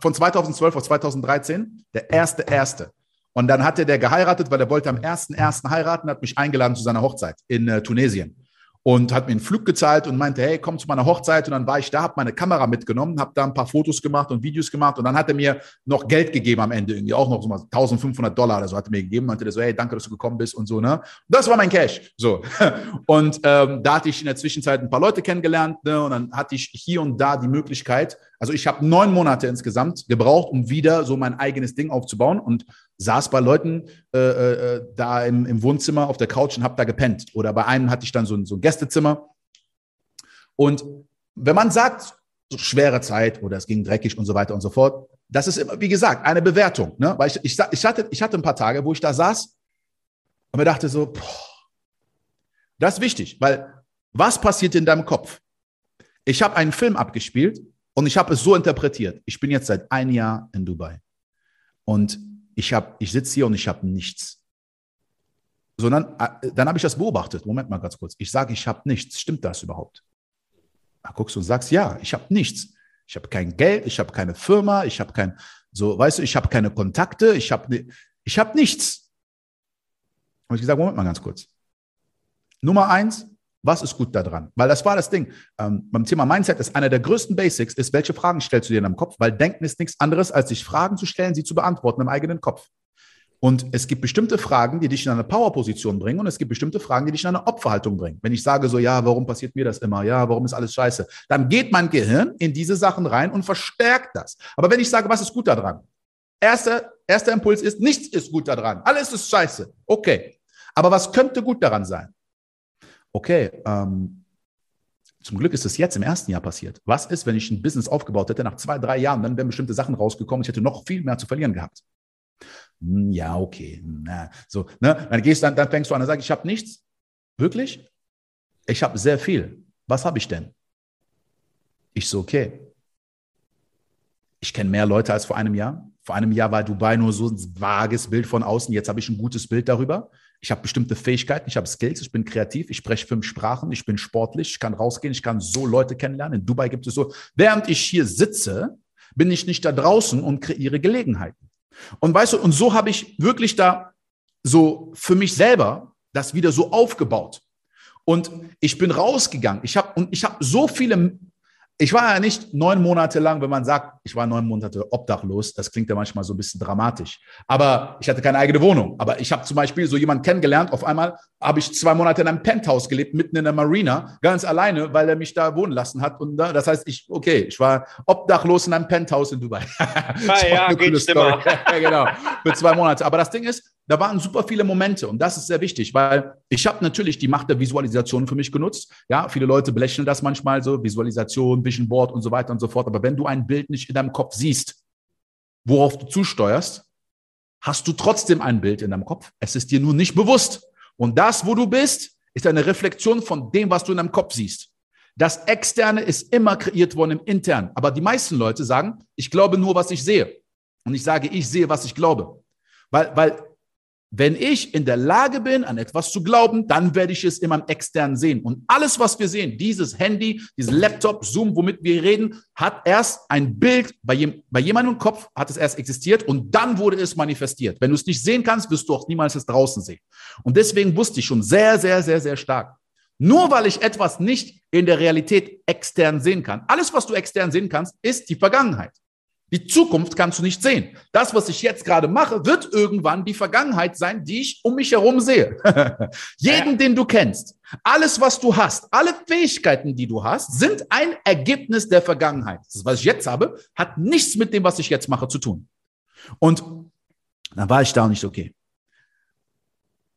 von 2012 auf 2013, der erste, erste. Und dann hatte der geheiratet, weil er wollte am ersten, ersten heiraten, hat mich eingeladen zu seiner Hochzeit in äh, Tunesien und hat mir einen Flug gezahlt und meinte, hey, komm zu meiner Hochzeit. Und dann war ich da, habe meine Kamera mitgenommen, habe da ein paar Fotos gemacht und Videos gemacht. Und dann hat er mir noch Geld gegeben am Ende, irgendwie auch noch so mal 1500 Dollar oder so hat er mir gegeben. Meinte der so, hey, danke, dass du gekommen bist und so, ne? Das war mein Cash. So. [laughs] Und ähm, da hatte ich in der Zwischenzeit ein paar Leute kennengelernt, ne? Und dann hatte ich hier und da die Möglichkeit, also ich habe neun Monate insgesamt gebraucht, um wieder so mein eigenes Ding aufzubauen und saß bei Leuten äh, äh, da im, im, Wohnzimmer auf der Couch und habe da gepennt. Oder bei einem hatte ich dann so ein, so ein Gästezimmer. Und wenn man sagt, so schwere Zeit oder es ging dreckig und so weiter und so fort, das ist immer, wie gesagt, eine Bewertung. Ne? Weil ich, ich, ich, hatte, ich hatte ein paar Tage, wo ich da saß und mir dachte so, boah, das ist wichtig, weil was passiert in deinem Kopf? Ich habe einen Film abgespielt und ich habe es so interpretiert. Ich bin jetzt seit einem Jahr in Dubai. Und ich, hab, ich sitze hier und ich habe nichts. Sondern äh, dann habe ich das beobachtet. Moment mal ganz kurz. Ich sage, ich habe nichts. Stimmt das überhaupt? Da guckst du und sagst, ja, ich habe nichts. Ich habe kein Geld, ich habe keine Firma, ich habe kein, so, weißt du, ich habe keine Kontakte, ich habe ich hab nichts. Habe ich gesagt, Moment mal ganz kurz. Nummer eins, was ist gut daran? Weil das war das Ding. Ähm, beim Thema Mindset ist einer der größten Basics, ist, welche Fragen stellst du dir in deinem Kopf? Weil Denken ist nichts anderes, als sich Fragen zu stellen, sie zu beantworten im eigenen Kopf. Und es gibt bestimmte Fragen, die dich in eine Powerposition bringen und es gibt bestimmte Fragen, die dich in eine Opferhaltung bringen. Wenn ich sage so, ja, warum passiert mir das immer? Ja, warum ist alles scheiße? Dann geht mein Gehirn in diese Sachen rein und verstärkt das. Aber wenn ich sage, was ist gut daran? Erster, erster Impuls ist, nichts ist gut daran. Alles ist scheiße. Okay. Aber was könnte gut daran sein? Okay, ähm, zum Glück ist es jetzt im ersten Jahr passiert. Was ist, wenn ich ein Business aufgebaut hätte, nach zwei, drei Jahren, dann wären bestimmte Sachen rausgekommen, ich hätte noch viel mehr zu verlieren gehabt. Hm, ja, okay. Na, so, ne? Dann gehst dann, dann fängst du an und sagst, ich habe nichts. Wirklich? Ich habe sehr viel. Was habe ich denn? Ich so, okay. Ich kenne mehr Leute als vor einem Jahr. Vor einem Jahr war Dubai nur so ein vages Bild von außen. Jetzt habe ich ein gutes Bild darüber. Ich habe bestimmte Fähigkeiten, ich habe Skills, ich bin kreativ, ich spreche fünf Sprachen, ich bin sportlich, ich kann rausgehen, ich kann so Leute kennenlernen. In Dubai gibt es so, während ich hier sitze, bin ich nicht da draußen und kreiere Gelegenheiten. Und weißt du, und so habe ich wirklich da so für mich selber das wieder so aufgebaut. Und ich bin rausgegangen. Ich habe und ich habe so viele ich war ja nicht neun Monate lang, wenn man sagt, ich war neun Monate obdachlos, das klingt ja manchmal so ein bisschen dramatisch. Aber ich hatte keine eigene Wohnung. Aber ich habe zum Beispiel so jemanden kennengelernt, auf einmal habe ich zwei Monate in einem Penthouse gelebt, mitten in der Marina, ganz alleine, weil er mich da wohnen lassen hat. Und das heißt, ich, okay, ich war obdachlos in einem Penthouse in Dubai. [laughs] ah, ja, geht Story. [laughs] genau, für zwei Monate. Aber das Ding ist, da waren super viele Momente und das ist sehr wichtig, weil ich habe natürlich die Macht der Visualisation für mich genutzt. Ja, viele Leute belächeln das manchmal so, Visualisation, Vision Board und so weiter und so fort. Aber wenn du ein Bild nicht in deinem Kopf siehst, worauf du zusteuerst, hast du trotzdem ein Bild in deinem Kopf. Es ist dir nur nicht bewusst. Und das, wo du bist, ist eine Reflexion von dem, was du in deinem Kopf siehst. Das Externe ist immer kreiert worden im Internen. Aber die meisten Leute sagen, ich glaube nur, was ich sehe. Und ich sage, ich sehe, was ich glaube. Weil, weil wenn ich in der Lage bin, an etwas zu glauben, dann werde ich es immer im Externen sehen. Und alles, was wir sehen, dieses Handy, dieses Laptop, Zoom, womit wir reden, hat erst ein Bild bei, jem, bei jemandem im Kopf, hat es erst existiert und dann wurde es manifestiert. Wenn du es nicht sehen kannst, wirst du auch niemals es draußen sehen. Und deswegen wusste ich schon sehr, sehr, sehr, sehr stark. Nur weil ich etwas nicht in der Realität extern sehen kann. Alles, was du extern sehen kannst, ist die Vergangenheit. Die Zukunft kannst du nicht sehen. Das, was ich jetzt gerade mache, wird irgendwann die Vergangenheit sein, die ich um mich herum sehe. [laughs] Jeden, den du kennst, alles, was du hast, alle Fähigkeiten, die du hast, sind ein Ergebnis der Vergangenheit. Das, was ich jetzt habe, hat nichts mit dem, was ich jetzt mache, zu tun. Und dann war ich da nicht okay.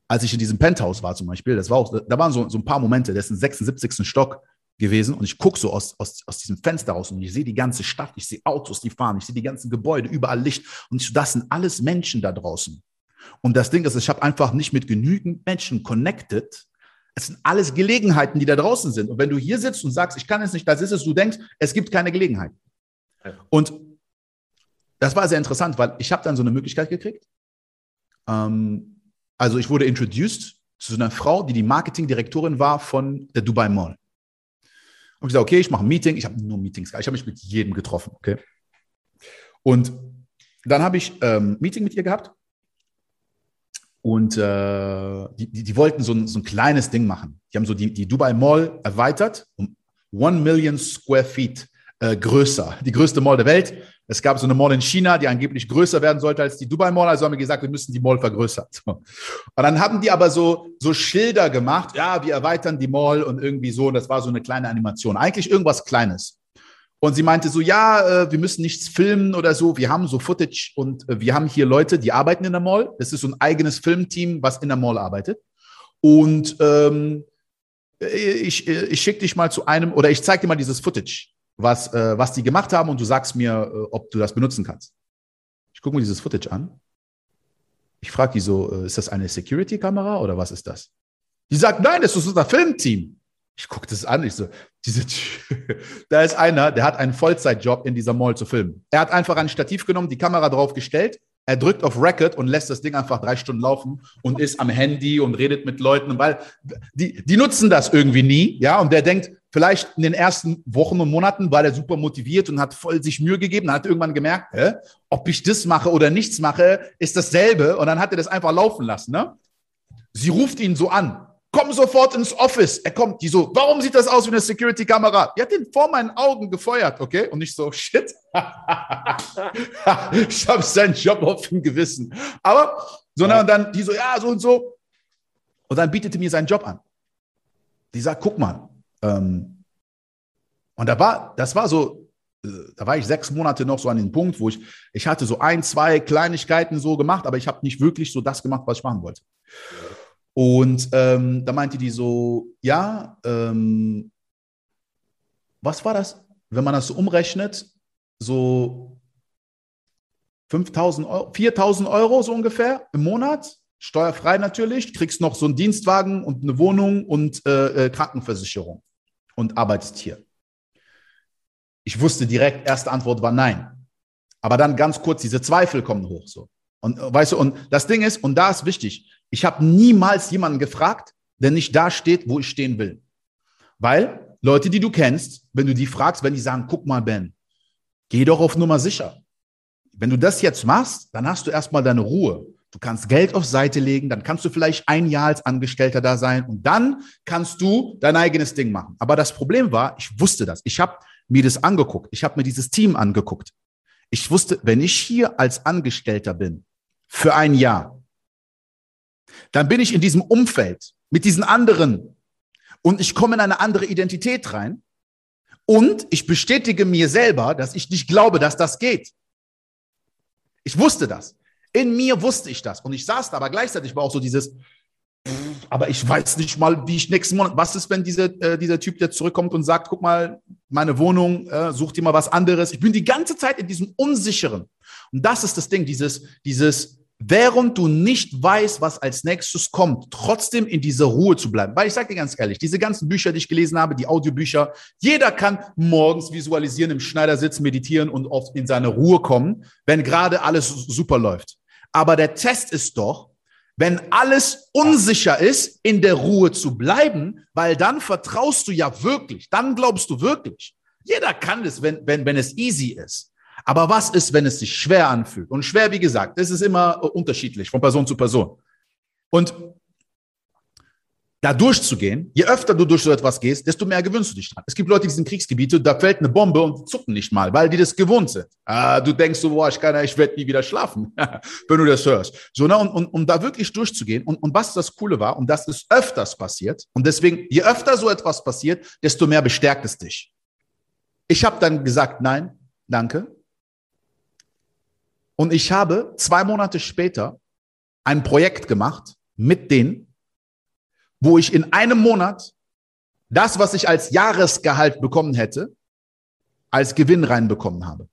Als ich in diesem Penthouse war zum Beispiel, das war auch, da waren so, so ein paar Momente, das ist im 76. Stock, gewesen und ich gucke so aus, aus, aus diesem Fenster raus und ich sehe die ganze Stadt, ich sehe Autos, die fahren, ich sehe die ganzen Gebäude, überall Licht und ich, das sind alles Menschen da draußen. Und das Ding ist, ich habe einfach nicht mit genügend Menschen connected. Es sind alles Gelegenheiten, die da draußen sind. Und wenn du hier sitzt und sagst, ich kann es nicht, das ist es, du denkst, es gibt keine Gelegenheit. Und das war sehr interessant, weil ich habe dann so eine Möglichkeit gekriegt. Ähm, also ich wurde introduced zu so einer Frau, die die Marketingdirektorin war von der Dubai Mall. Und ich gesagt, okay, ich mache ein Meeting. Ich habe nur Meetings Ich habe mich mit jedem getroffen, okay? Und dann habe ich ähm, Meeting mit ihr gehabt. Und äh, die, die, die, wollten so ein, so ein kleines Ding machen. Die haben so die, die Dubai Mall erweitert um one Million Square Feet äh, größer. Die größte Mall der Welt. Es gab so eine Mall in China, die angeblich größer werden sollte als die Dubai Mall. Also haben wir gesagt, wir müssen die Mall vergrößern. [laughs] Und dann haben die aber so, so Schilder gemacht. Ja, wir erweitern die Mall und irgendwie so. Und das war so eine kleine Animation. Eigentlich irgendwas Kleines. Und sie meinte so, ja, äh, wir müssen nichts filmen oder so. Wir haben so Footage und äh, wir haben hier Leute, die arbeiten in der Mall. Das ist so ein eigenes Filmteam, was in der Mall arbeitet. Und ähm, ich, ich schicke dich mal zu einem oder ich zeige dir mal dieses Footage was, äh, was die gemacht haben und du sagst mir, äh, ob du das benutzen kannst. Ich gucke mir dieses Footage an. Ich frage die so, äh, ist das eine Security-Kamera oder was ist das? Die sagt, nein, das ist unser Filmteam. Ich gucke das an, ich so, diese [laughs] da ist einer, der hat einen Vollzeitjob in dieser Mall zu filmen. Er hat einfach ein Stativ genommen, die Kamera drauf gestellt, er drückt auf Record und lässt das Ding einfach drei Stunden laufen und ist am Handy und redet mit Leuten, weil die, die nutzen das irgendwie nie, ja, und der denkt, vielleicht in den ersten Wochen und Monaten war der super motiviert und hat voll sich Mühe gegeben, hat irgendwann gemerkt, hä, ob ich das mache oder nichts mache, ist dasselbe und dann hat er das einfach laufen lassen, ne? Sie ruft ihn so an, komm sofort ins Office. Er kommt, die so, warum sieht das aus wie eine Security-Kamera? Die hat den vor meinen Augen gefeuert, okay? Und nicht so, [laughs] shit. ich habe seinen Job auf dem Gewissen. Aber, sondern dann die so, ja, so und so. Und dann bietete mir seinen Job an. Die sagt, guck mal. Ähm, und da war, das war so, äh, da war ich sechs Monate noch so an dem Punkt, wo ich, ich hatte so ein, zwei Kleinigkeiten so gemacht, aber ich habe nicht wirklich so das gemacht, was ich machen wollte. Ja. Und ähm, da meinte die so, ja, ähm, was war das? Wenn man das so umrechnet, so 5000 Euro, 4000 Euro so ungefähr im Monat, steuerfrei natürlich, kriegst noch so einen Dienstwagen und eine Wohnung und äh, äh, Krankenversicherung und arbeitest hier. Ich wusste direkt, erste Antwort war nein. Aber dann ganz kurz, diese Zweifel kommen hoch so. Und äh, weißt du, und das Ding ist, und da ist wichtig, ich habe niemals jemanden gefragt, der nicht da steht, wo ich stehen will. Weil Leute, die du kennst, wenn du die fragst, wenn die sagen, guck mal, Ben, geh doch auf Nummer sicher. Wenn du das jetzt machst, dann hast du erstmal deine Ruhe. Du kannst Geld auf Seite legen, dann kannst du vielleicht ein Jahr als Angestellter da sein und dann kannst du dein eigenes Ding machen. Aber das Problem war, ich wusste das. Ich habe mir das angeguckt. Ich habe mir dieses Team angeguckt. Ich wusste, wenn ich hier als Angestellter bin für ein Jahr, dann bin ich in diesem Umfeld mit diesen anderen und ich komme in eine andere Identität rein und ich bestätige mir selber, dass ich nicht glaube, dass das geht. Ich wusste das. In mir wusste ich das. Und ich saß da, aber gleichzeitig war auch so dieses, aber ich weiß nicht mal, wie ich nächsten Monat, was ist, wenn diese, äh, dieser Typ, der zurückkommt und sagt, guck mal, meine Wohnung, äh, such dir mal was anderes. Ich bin die ganze Zeit in diesem Unsicheren. Und das ist das Ding, dieses, dieses, während du nicht weißt, was als nächstes kommt, trotzdem in dieser Ruhe zu bleiben. Weil ich sage dir ganz ehrlich, diese ganzen Bücher, die ich gelesen habe, die Audiobücher, jeder kann morgens visualisieren, im Schneidersitz meditieren und oft in seine Ruhe kommen, wenn gerade alles super läuft. Aber der Test ist doch, wenn alles unsicher ist, in der Ruhe zu bleiben, weil dann vertraust du ja wirklich, dann glaubst du wirklich. Jeder kann es, wenn, wenn, wenn es easy ist. Aber was ist, wenn es sich schwer anfühlt? Und schwer, wie gesagt, das ist immer unterschiedlich von Person zu Person. Und da durchzugehen, je öfter du durch so etwas gehst, desto mehr gewöhnst du dich dran. Es gibt Leute, die sind Kriegsgebiete, da fällt eine Bombe und zucken nicht mal, weil die das gewohnt sind. Ah, du denkst so, boah, ich kann, ich werde nie wieder schlafen, [laughs] wenn du das hörst. So, ne, und, und um da wirklich durchzugehen und, und was das Coole war, und das ist öfters passiert, und deswegen, je öfter so etwas passiert, desto mehr bestärkt es dich. Ich habe dann gesagt, nein, danke. Und ich habe zwei Monate später ein Projekt gemacht mit denen, wo ich in einem Monat das, was ich als Jahresgehalt bekommen hätte, als Gewinn reinbekommen habe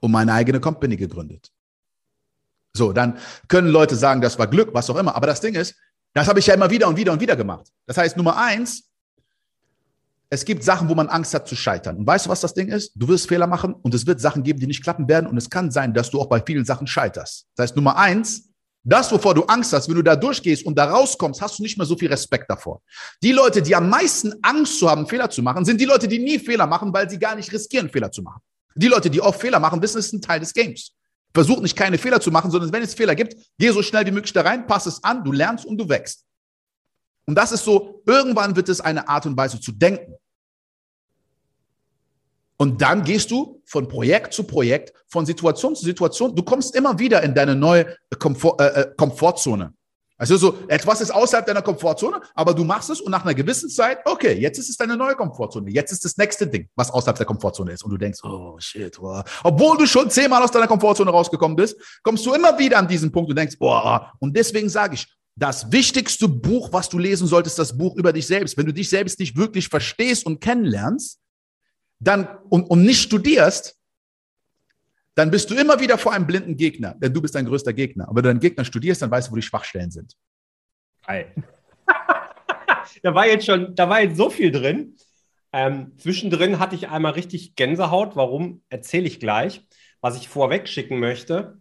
und meine eigene Company gegründet. So, dann können Leute sagen, das war Glück, was auch immer. Aber das Ding ist, das habe ich ja immer wieder und wieder und wieder gemacht. Das heißt, Nummer eins, es gibt Sachen, wo man Angst hat zu scheitern. Und weißt du, was das Ding ist? Du wirst Fehler machen und es wird Sachen geben, die nicht klappen werden. Und es kann sein, dass du auch bei vielen Sachen scheiterst. Das heißt, Nummer eins, das, wovor du Angst hast, wenn du da durchgehst und da rauskommst, hast du nicht mehr so viel Respekt davor. Die Leute, die am meisten Angst zu haben, Fehler zu machen, sind die Leute, die nie Fehler machen, weil sie gar nicht riskieren, Fehler zu machen. Die Leute, die oft Fehler machen, wissen, es ist ein Teil des Games. Versuch nicht keine Fehler zu machen, sondern wenn es Fehler gibt, geh so schnell wie möglich da rein, pass es an, du lernst und du wächst. Und das ist so, irgendwann wird es eine Art und Weise zu denken. Und dann gehst du von Projekt zu Projekt, von Situation zu Situation. Du kommst immer wieder in deine neue Komfort, äh, äh, Komfortzone. Also so, etwas ist außerhalb deiner Komfortzone, aber du machst es und nach einer gewissen Zeit, okay, jetzt ist es deine neue Komfortzone. Jetzt ist das nächste Ding, was außerhalb der Komfortzone ist. Und du denkst, oh shit, wow. obwohl du schon zehnmal aus deiner Komfortzone rausgekommen bist, kommst du immer wieder an diesen Punkt und denkst, boah. Und deswegen sage ich, das wichtigste Buch, was du lesen solltest, das Buch über dich selbst. Wenn du dich selbst nicht wirklich verstehst und kennenlernst, dann und, und nicht studierst, dann bist du immer wieder vor einem blinden Gegner, denn du bist dein größter Gegner. Aber wenn du deinen Gegner studierst, dann weißt du, wo die Schwachstellen sind. Geil. [laughs] da war jetzt schon, da war jetzt so viel drin. Ähm, zwischendrin hatte ich einmal richtig Gänsehaut. Warum, erzähle ich gleich. Was ich vorweg schicken möchte,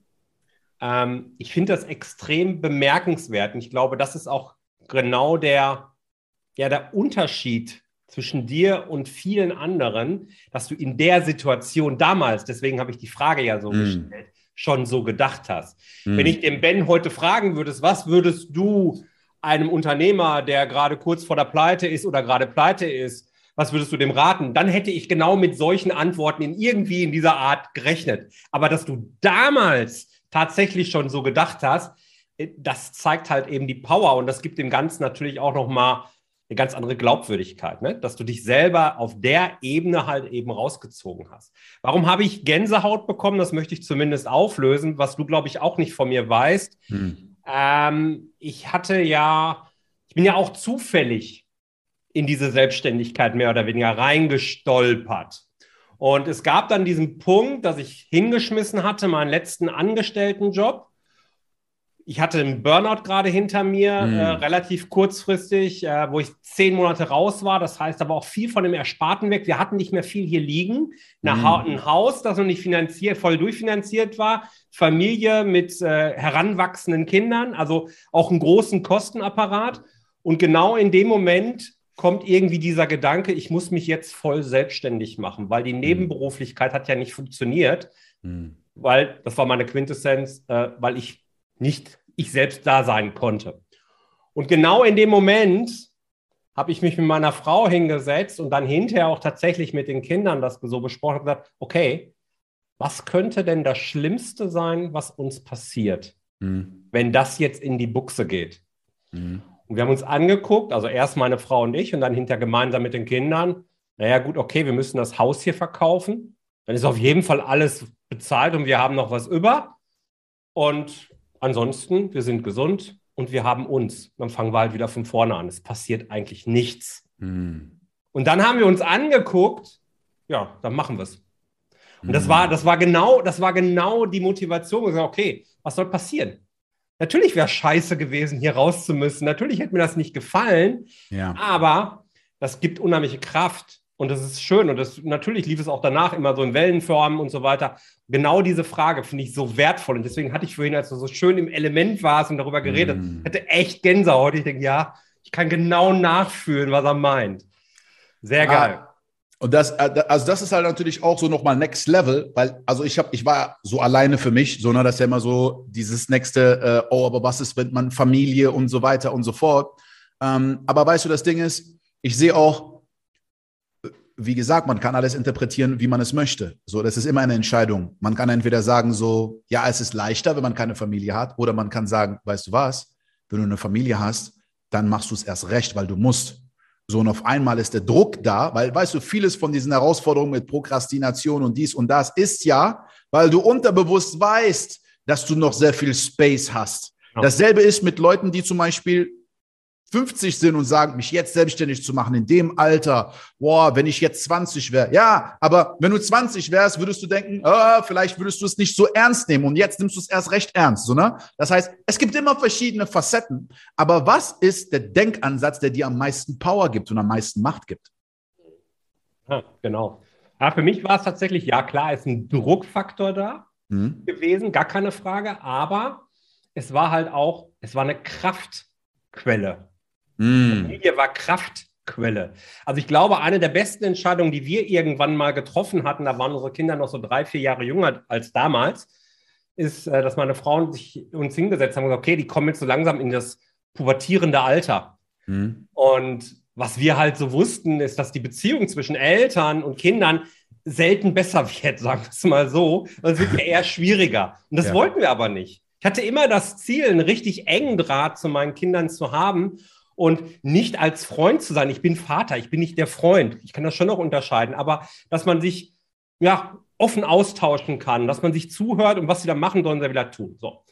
ähm, ich finde das extrem bemerkenswert. Und ich glaube, das ist auch genau der, ja, der Unterschied zwischen dir und vielen anderen, dass du in der Situation damals, deswegen habe ich die Frage ja so mm. gestellt, schon so gedacht hast. Mm. Wenn ich dem Ben heute fragen würdest, was würdest du einem Unternehmer, der gerade kurz vor der Pleite ist oder gerade pleite ist, was würdest du dem raten? Dann hätte ich genau mit solchen Antworten in irgendwie in dieser Art gerechnet. Aber dass du damals tatsächlich schon so gedacht hast, äh, das zeigt halt eben die Power und das gibt dem Ganzen natürlich auch noch mal eine ganz andere Glaubwürdigkeit, ne? dass du dich selber auf der Ebene halt eben rausgezogen hast. Warum habe ich Gänsehaut bekommen? Das möchte ich zumindest auflösen, was du, glaube ich, auch nicht von mir weißt. Hm. Ähm, ich hatte ja, ich bin ja auch zufällig in diese Selbstständigkeit mehr oder weniger reingestolpert. Und es gab dann diesen Punkt, dass ich hingeschmissen hatte, meinen letzten Angestelltenjob ich hatte einen Burnout gerade hinter mir, mhm. äh, relativ kurzfristig, äh, wo ich zehn Monate raus war. Das heißt aber auch viel von dem Ersparten weg. Wir hatten nicht mehr viel hier liegen. Mhm. Ha ein Haus, das noch nicht finanziert, voll durchfinanziert war. Familie mit äh, heranwachsenden Kindern, also auch einen großen Kostenapparat. Und genau in dem Moment kommt irgendwie dieser Gedanke, ich muss mich jetzt voll selbstständig machen, weil die mhm. Nebenberuflichkeit hat ja nicht funktioniert. Mhm. Weil, das war meine Quintessenz, äh, weil ich nicht ich selbst da sein konnte. Und genau in dem Moment habe ich mich mit meiner Frau hingesetzt und dann hinterher auch tatsächlich mit den Kindern das so besprochen und gesagt, okay, was könnte denn das Schlimmste sein, was uns passiert, mhm. wenn das jetzt in die Buchse geht? Mhm. Und wir haben uns angeguckt, also erst meine Frau und ich und dann hinterher gemeinsam mit den Kindern. Naja, gut, okay, wir müssen das Haus hier verkaufen. Dann ist auf jeden Fall alles bezahlt und wir haben noch was über. Und ansonsten, wir sind gesund und wir haben uns. Dann fangen wir halt wieder von vorne an. Es passiert eigentlich nichts. Mhm. Und dann haben wir uns angeguckt, ja, dann machen wir es. Und das war, das war genau, das war genau die Motivation. Wir sagen, okay, was soll passieren? Natürlich wäre scheiße gewesen, hier raus zu müssen. Natürlich hätte mir das nicht gefallen. Ja. Aber das gibt unheimliche Kraft. Und das ist schön. Und das, natürlich lief es auch danach immer so in Wellenformen und so weiter. Genau diese Frage finde ich so wertvoll. Und deswegen hatte ich vorhin, als du so schön im Element warst und darüber geredet, mm. hatte echt Gänsehaut. Ich denke, ja, ich kann genau nachfühlen, was er meint. Sehr ah, geil. Und das, äh, also das ist halt natürlich auch so nochmal Next Level, weil, also ich habe, ich war so alleine für mich, so, ne, das ist ja immer so dieses nächste, äh, oh, aber was ist, wenn man Familie und so weiter und so fort. Ähm, aber weißt du, das Ding ist, ich sehe auch, wie gesagt, man kann alles interpretieren, wie man es möchte. So, das ist immer eine Entscheidung. Man kann entweder sagen so, ja, es ist leichter, wenn man keine Familie hat, oder man kann sagen, weißt du was, wenn du eine Familie hast, dann machst du es erst recht, weil du musst. So, und auf einmal ist der Druck da, weil, weißt du, vieles von diesen Herausforderungen mit Prokrastination und dies und das ist ja, weil du unterbewusst weißt, dass du noch sehr viel Space hast. Dasselbe ist mit Leuten, die zum Beispiel 50 sind und sagen, mich jetzt selbstständig zu machen in dem Alter, boah, wenn ich jetzt 20 wäre. Ja, aber wenn du 20 wärst, würdest du denken, oh, vielleicht würdest du es nicht so ernst nehmen und jetzt nimmst du es erst recht ernst, so, ne? Das heißt, es gibt immer verschiedene Facetten, aber was ist der Denkansatz, der dir am meisten Power gibt und am meisten Macht gibt? Ja, genau. Ja, für mich war es tatsächlich, ja klar, ist ein Druckfaktor da mhm. gewesen, gar keine Frage, aber es war halt auch, es war eine Kraftquelle. Mm. Familie war Kraftquelle. Also ich glaube, eine der besten Entscheidungen, die wir irgendwann mal getroffen hatten, da waren unsere Kinder noch so drei, vier Jahre jünger als damals, ist, äh, dass meine Frauen sich uns hingesetzt haben und gesagt, okay, die kommen jetzt so langsam in das pubertierende Alter. Mm. Und was wir halt so wussten, ist, dass die Beziehung zwischen Eltern und Kindern selten besser wird, [laughs] sagen wir es mal so. Also es wird ja eher schwieriger. Und das ja. wollten wir aber nicht. Ich hatte immer das Ziel, einen richtig engen Draht zu meinen Kindern zu haben und nicht als Freund zu sein. Ich bin Vater, ich bin nicht der Freund. Ich kann das schon noch unterscheiden, aber dass man sich ja offen austauschen kann, dass man sich zuhört und was sie da machen, sollen sie wieder tun. So.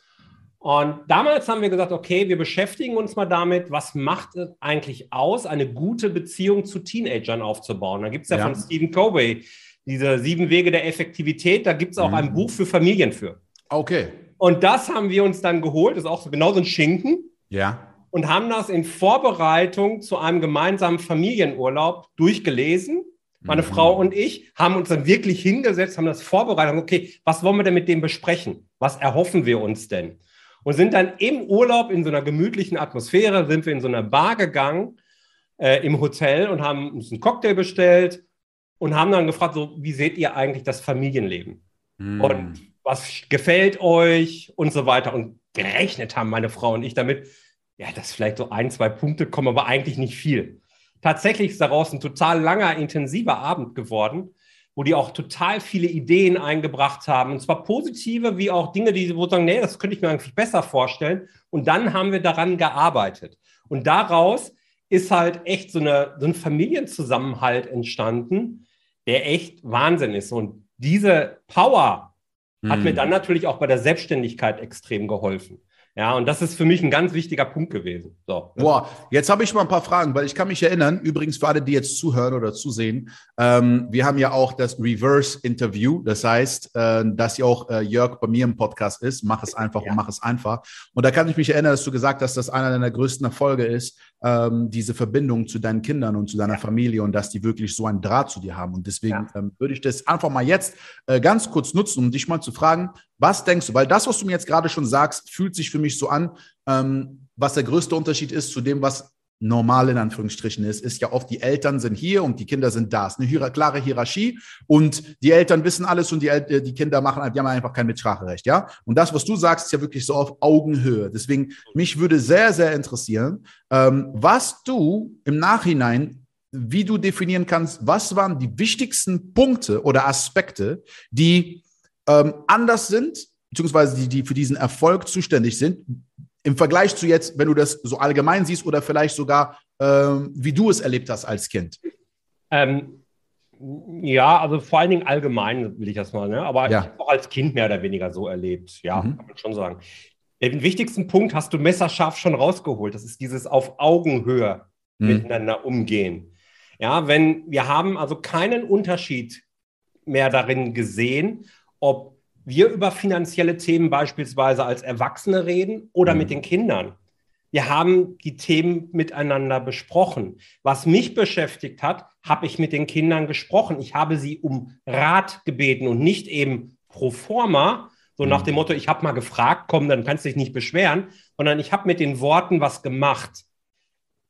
Und damals haben wir gesagt, okay, wir beschäftigen uns mal damit, was macht es eigentlich aus, eine gute Beziehung zu Teenagern aufzubauen. Da gibt es ja, ja, von Stephen Covey diese sieben Wege der Effektivität, da gibt es auch mhm. ein Buch für Familien für. Okay. Und das haben wir uns dann geholt, das ist auch so genau so ein Schinken. Ja und haben das in Vorbereitung zu einem gemeinsamen Familienurlaub durchgelesen. Meine mhm. Frau und ich haben uns dann wirklich hingesetzt, haben das vorbereitet. Okay, was wollen wir denn mit dem besprechen? Was erhoffen wir uns denn? Und sind dann im Urlaub in so einer gemütlichen Atmosphäre, sind wir in so einer Bar gegangen äh, im Hotel und haben uns einen Cocktail bestellt und haben dann gefragt, so, wie seht ihr eigentlich das Familienleben? Mhm. Und was gefällt euch und so weiter. Und gerechnet haben meine Frau und ich damit, ja, dass vielleicht so ein, zwei Punkte kommen, aber eigentlich nicht viel. Tatsächlich ist daraus ein total langer, intensiver Abend geworden, wo die auch total viele Ideen eingebracht haben. Und zwar positive, wie auch Dinge, die wo sagen, nee, das könnte ich mir eigentlich besser vorstellen. Und dann haben wir daran gearbeitet. Und daraus ist halt echt so, eine, so ein Familienzusammenhalt entstanden, der echt Wahnsinn ist. Und diese Power hat mir hm. dann natürlich auch bei der Selbstständigkeit extrem geholfen. Ja, und das ist für mich ein ganz wichtiger Punkt gewesen. So. Boah, jetzt habe ich mal ein paar Fragen, weil ich kann mich erinnern, übrigens für alle, die jetzt zuhören oder zusehen, ähm, wir haben ja auch das Reverse-Interview. Das heißt, äh, dass ja auch äh, Jörg bei mir im Podcast ist. Mach es einfach ja. und mach es einfach. Und da kann ich mich erinnern, dass du gesagt hast, dass einer deiner größten Erfolge ist, ähm, diese Verbindung zu deinen Kindern und zu deiner ja. Familie und dass die wirklich so einen Draht zu dir haben. Und deswegen ja. ähm, würde ich das einfach mal jetzt äh, ganz kurz nutzen, um dich mal zu fragen, was denkst du? Weil das, was du mir jetzt gerade schon sagst, fühlt sich für mich so an, ähm, was der größte Unterschied ist zu dem, was normal in Anführungsstrichen ist, ist ja oft, die Eltern sind hier und die Kinder sind da. Es ist eine hier klare Hierarchie und die Eltern wissen alles und die, El die Kinder machen, die haben einfach kein Mitspracherecht, ja. Und das, was du sagst, ist ja wirklich so auf Augenhöhe. Deswegen, mich würde sehr, sehr interessieren, ähm, was du im Nachhinein wie du definieren kannst, was waren die wichtigsten Punkte oder Aspekte, die ähm, anders sind, beziehungsweise die, die für diesen Erfolg zuständig sind, im Vergleich zu jetzt, wenn du das so allgemein siehst oder vielleicht sogar, ähm, wie du es erlebt hast als Kind? Ähm, ja, also vor allen Dingen allgemein will ich das mal, ne? aber ja. auch als Kind mehr oder weniger so erlebt. Ja, mhm. kann man schon sagen. Den wichtigsten Punkt hast du messerscharf schon rausgeholt. Das ist dieses auf Augenhöhe mhm. miteinander umgehen. Ja, wenn wir haben also keinen Unterschied mehr darin gesehen, ob wir über finanzielle Themen beispielsweise als Erwachsene reden oder mhm. mit den Kindern. Wir haben die Themen miteinander besprochen. Was mich beschäftigt hat, habe ich mit den Kindern gesprochen. Ich habe sie um Rat gebeten und nicht eben pro forma, so nach dem mhm. Motto, ich habe mal gefragt, komm, dann kannst du dich nicht beschweren, sondern ich habe mit den Worten was gemacht.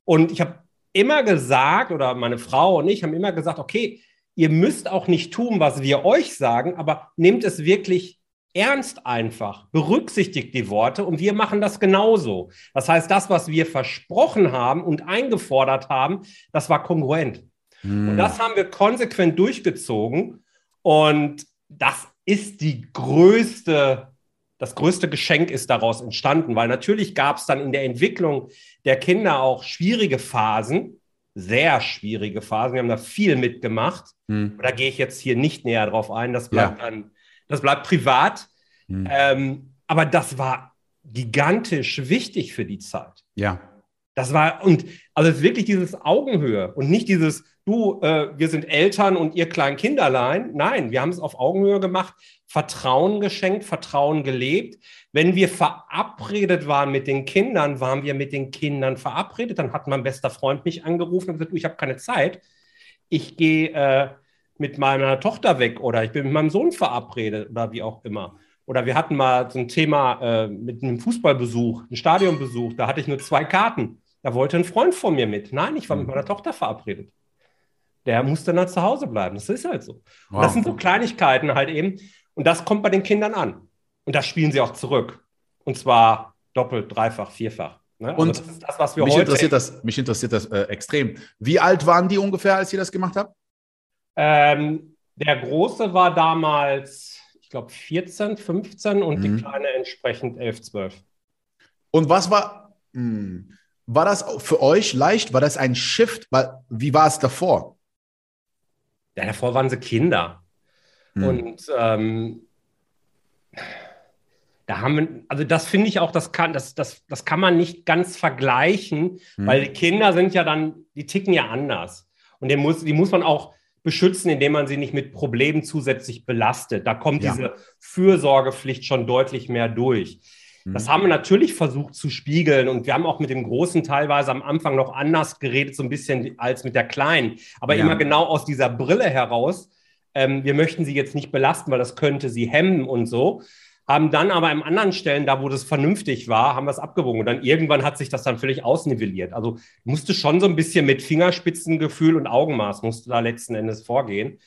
Und ich habe immer gesagt, oder meine Frau und ich haben immer gesagt, okay, ihr müsst auch nicht tun, was wir euch sagen, aber nehmt es wirklich ernst einfach, berücksichtigt die Worte und wir machen das genauso. Das heißt, das, was wir versprochen haben und eingefordert haben, das war kongruent. Hm. Und das haben wir konsequent durchgezogen und das ist die größte, das größte Geschenk ist daraus entstanden, weil natürlich gab es dann in der Entwicklung der Kinder auch schwierige Phasen, sehr schwierige Phasen. Wir haben da viel mitgemacht. Hm. Da gehe ich jetzt hier nicht näher drauf ein. Das bleibt ja. dann, das bleibt privat. Hm. Ähm, aber das war gigantisch wichtig für die Zeit. Ja. Das war, und also wirklich dieses Augenhöhe und nicht dieses, du, äh, wir sind Eltern und ihr kleinen Kinderlein. Nein, wir haben es auf Augenhöhe gemacht, Vertrauen geschenkt, Vertrauen gelebt. Wenn wir verabredet waren mit den Kindern, waren wir mit den Kindern verabredet. Dann hat mein bester Freund mich angerufen und gesagt, ich habe keine Zeit. Ich gehe äh, mit meiner Tochter weg oder ich bin mit meinem Sohn verabredet oder wie auch immer. Oder wir hatten mal so ein Thema äh, mit einem Fußballbesuch, einem Stadionbesuch. Da hatte ich nur zwei Karten. Da wollte ein Freund von mir mit. Nein, ich war mit mhm. meiner Tochter verabredet. Der muss dann halt zu Hause bleiben. Das ist halt so. Wow. das sind so Kleinigkeiten halt eben. Und das kommt bei den Kindern an. Und das spielen sie auch zurück. Und zwar doppelt, dreifach, vierfach. Ne? Also und das ist das, was wir mich heute. Interessiert das, mich interessiert das äh, extrem. Wie alt waren die ungefähr, als ihr das gemacht habt? Ähm, der Große war damals, ich glaube, 14, 15 und mhm. die Kleine entsprechend 11, 12. Und was war, mh, hm, war das für euch leicht? War das ein Shift? Wie war es davor? Ja, davor waren sie Kinder. Mhm. Und ähm, da haben wir, also das finde ich auch, das kann, das, das, das kann man nicht ganz vergleichen, mhm. weil die Kinder sind ja dann, die ticken ja anders. Und die muss, die muss man auch beschützen, indem man sie nicht mit Problemen zusätzlich belastet. Da kommt ja. diese Fürsorgepflicht schon deutlich mehr durch. Das mhm. haben wir natürlich versucht zu spiegeln und wir haben auch mit dem Großen teilweise am Anfang noch anders geredet, so ein bisschen als mit der Kleinen. Aber ja. immer genau aus dieser Brille heraus, ähm, wir möchten sie jetzt nicht belasten, weil das könnte sie hemmen und so haben dann aber an anderen Stellen, da wo das vernünftig war, haben wir es abgewogen. Und dann irgendwann hat sich das dann völlig ausnivelliert. Also musste schon so ein bisschen mit Fingerspitzengefühl und Augenmaß musste da letzten Endes vorgehen.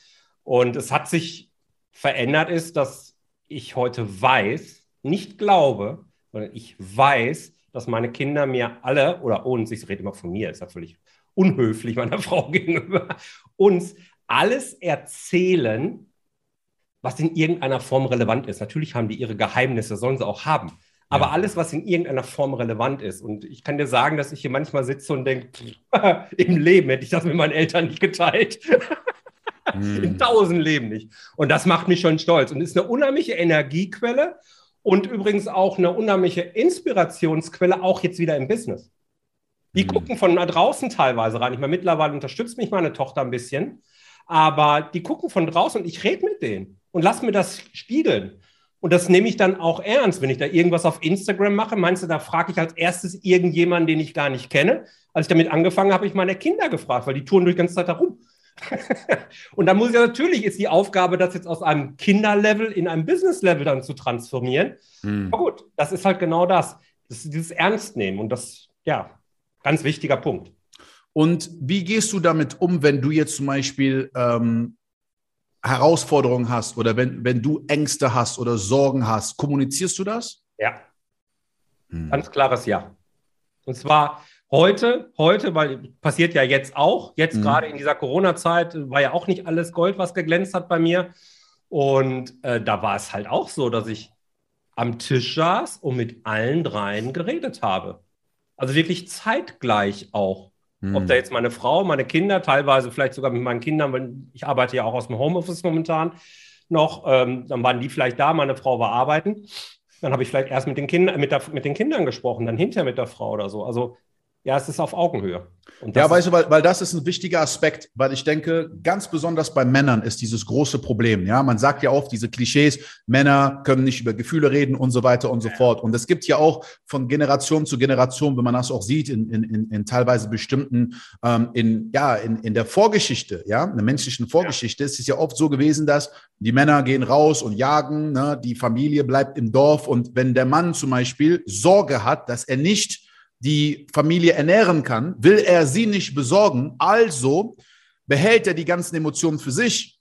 Und es hat sich verändert ist, dass ich heute weiß, nicht glaube, sondern ich weiß, dass meine Kinder mir alle oder uns, ich rede immer von mir, ist ja völlig unhöflich meiner [laughs] Frau gegenüber, uns alles erzählen, was in irgendeiner Form relevant ist. Natürlich haben die ihre Geheimnisse, sollen sie auch haben. Aber ja. alles, was in irgendeiner Form relevant ist. Und ich kann dir sagen, dass ich hier manchmal sitze und denke, [laughs] im Leben hätte ich das mit meinen Eltern nicht geteilt. mm. [laughs] In tausend Leben nicht. Und das macht mich schon stolz und ist eine unheimliche Energiequelle und übrigens auch eine unheimliche Inspirationsquelle, auch jetzt wieder im Business. Die mm. gucken von da draußen teilweise rein. Ich meine, mittlerweile unterstützt mich meine Tochter ein bisschen, aber die gucken von draußen und ich rede mit denen und lass mir das spiegeln. Und das nehme ich dann auch ernst, wenn ich da irgendwas auf Instagram mache. Meinst du, da frage ich als erstes irgendjemanden, den ich gar nicht kenne? Als ich damit angefangen habe, habe ich meine Kinder gefragt, weil die touren durch die ganze Zeit herum. [laughs] und dann muss ich natürlich, ist die Aufgabe, das jetzt aus einem Kinderlevel in ein Business-Level dann zu transformieren. Hm. Aber gut, das ist halt genau das. Das ist dieses Ernstnehmen und das, ja, Ganz wichtiger Punkt. Und wie gehst du damit um, wenn du jetzt zum Beispiel ähm, Herausforderungen hast oder wenn, wenn du Ängste hast oder Sorgen hast? Kommunizierst du das? Ja. Hm. Ganz klares Ja. Und zwar heute, heute, weil passiert ja jetzt auch, jetzt mhm. gerade in dieser Corona-Zeit war ja auch nicht alles Gold, was geglänzt hat bei mir. Und äh, da war es halt auch so, dass ich am Tisch saß und mit allen dreien geredet habe. Also wirklich zeitgleich auch. Mhm. Ob da jetzt meine Frau, meine Kinder, teilweise vielleicht sogar mit meinen Kindern, weil ich arbeite ja auch aus dem Homeoffice momentan noch, ähm, dann waren die vielleicht da, meine Frau war arbeiten. Dann habe ich vielleicht erst mit den, Kindern, mit, der, mit den Kindern gesprochen, dann hinterher mit der Frau oder so. Also ja, es ist auf Augenhöhe. ja, weißt du, weil, weil das ist ein wichtiger Aspekt, weil ich denke, ganz besonders bei Männern ist dieses große Problem. Ja, man sagt ja oft diese Klischees, Männer können nicht über Gefühle reden und so weiter und so fort. Und es gibt ja auch von Generation zu Generation, wenn man das auch sieht, in, in, in, in teilweise bestimmten, ähm, in, ja, in, in der Vorgeschichte, ja, in der menschlichen Vorgeschichte, ja. ist es ja oft so gewesen, dass die Männer gehen raus und jagen, ne, die Familie bleibt im Dorf und wenn der Mann zum Beispiel Sorge hat, dass er nicht die Familie ernähren kann, will er sie nicht besorgen, also behält er die ganzen Emotionen für sich.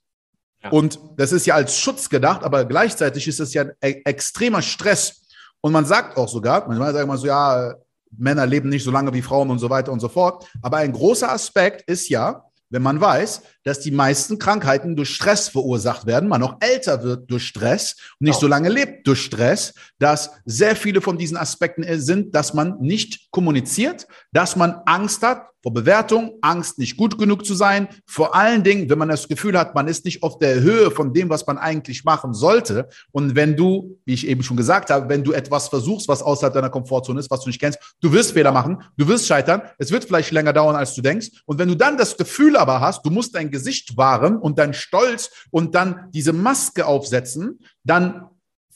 Ja. Und das ist ja als Schutz gedacht, aber gleichzeitig ist das ja ein e-, extremer Stress. Und man sagt auch sogar, manchmal sagt man so, ja, Männer leben nicht so lange wie Frauen und so weiter und so fort. Aber ein großer Aspekt ist ja, wenn man weiß, dass die meisten Krankheiten durch Stress verursacht werden, man auch älter wird durch Stress und nicht oh. so lange lebt durch Stress, dass sehr viele von diesen Aspekten sind, dass man nicht kommuniziert, dass man Angst hat vor Bewertung, Angst, nicht gut genug zu sein. Vor allen Dingen, wenn man das Gefühl hat, man ist nicht auf der Höhe von dem, was man eigentlich machen sollte. Und wenn du, wie ich eben schon gesagt habe, wenn du etwas versuchst, was außerhalb deiner Komfortzone ist, was du nicht kennst, du wirst Fehler machen, du wirst scheitern, es wird vielleicht länger dauern, als du denkst. Und wenn du dann das Gefühl aber hast, du musst dein Gesicht wahren und dein Stolz und dann diese Maske aufsetzen, dann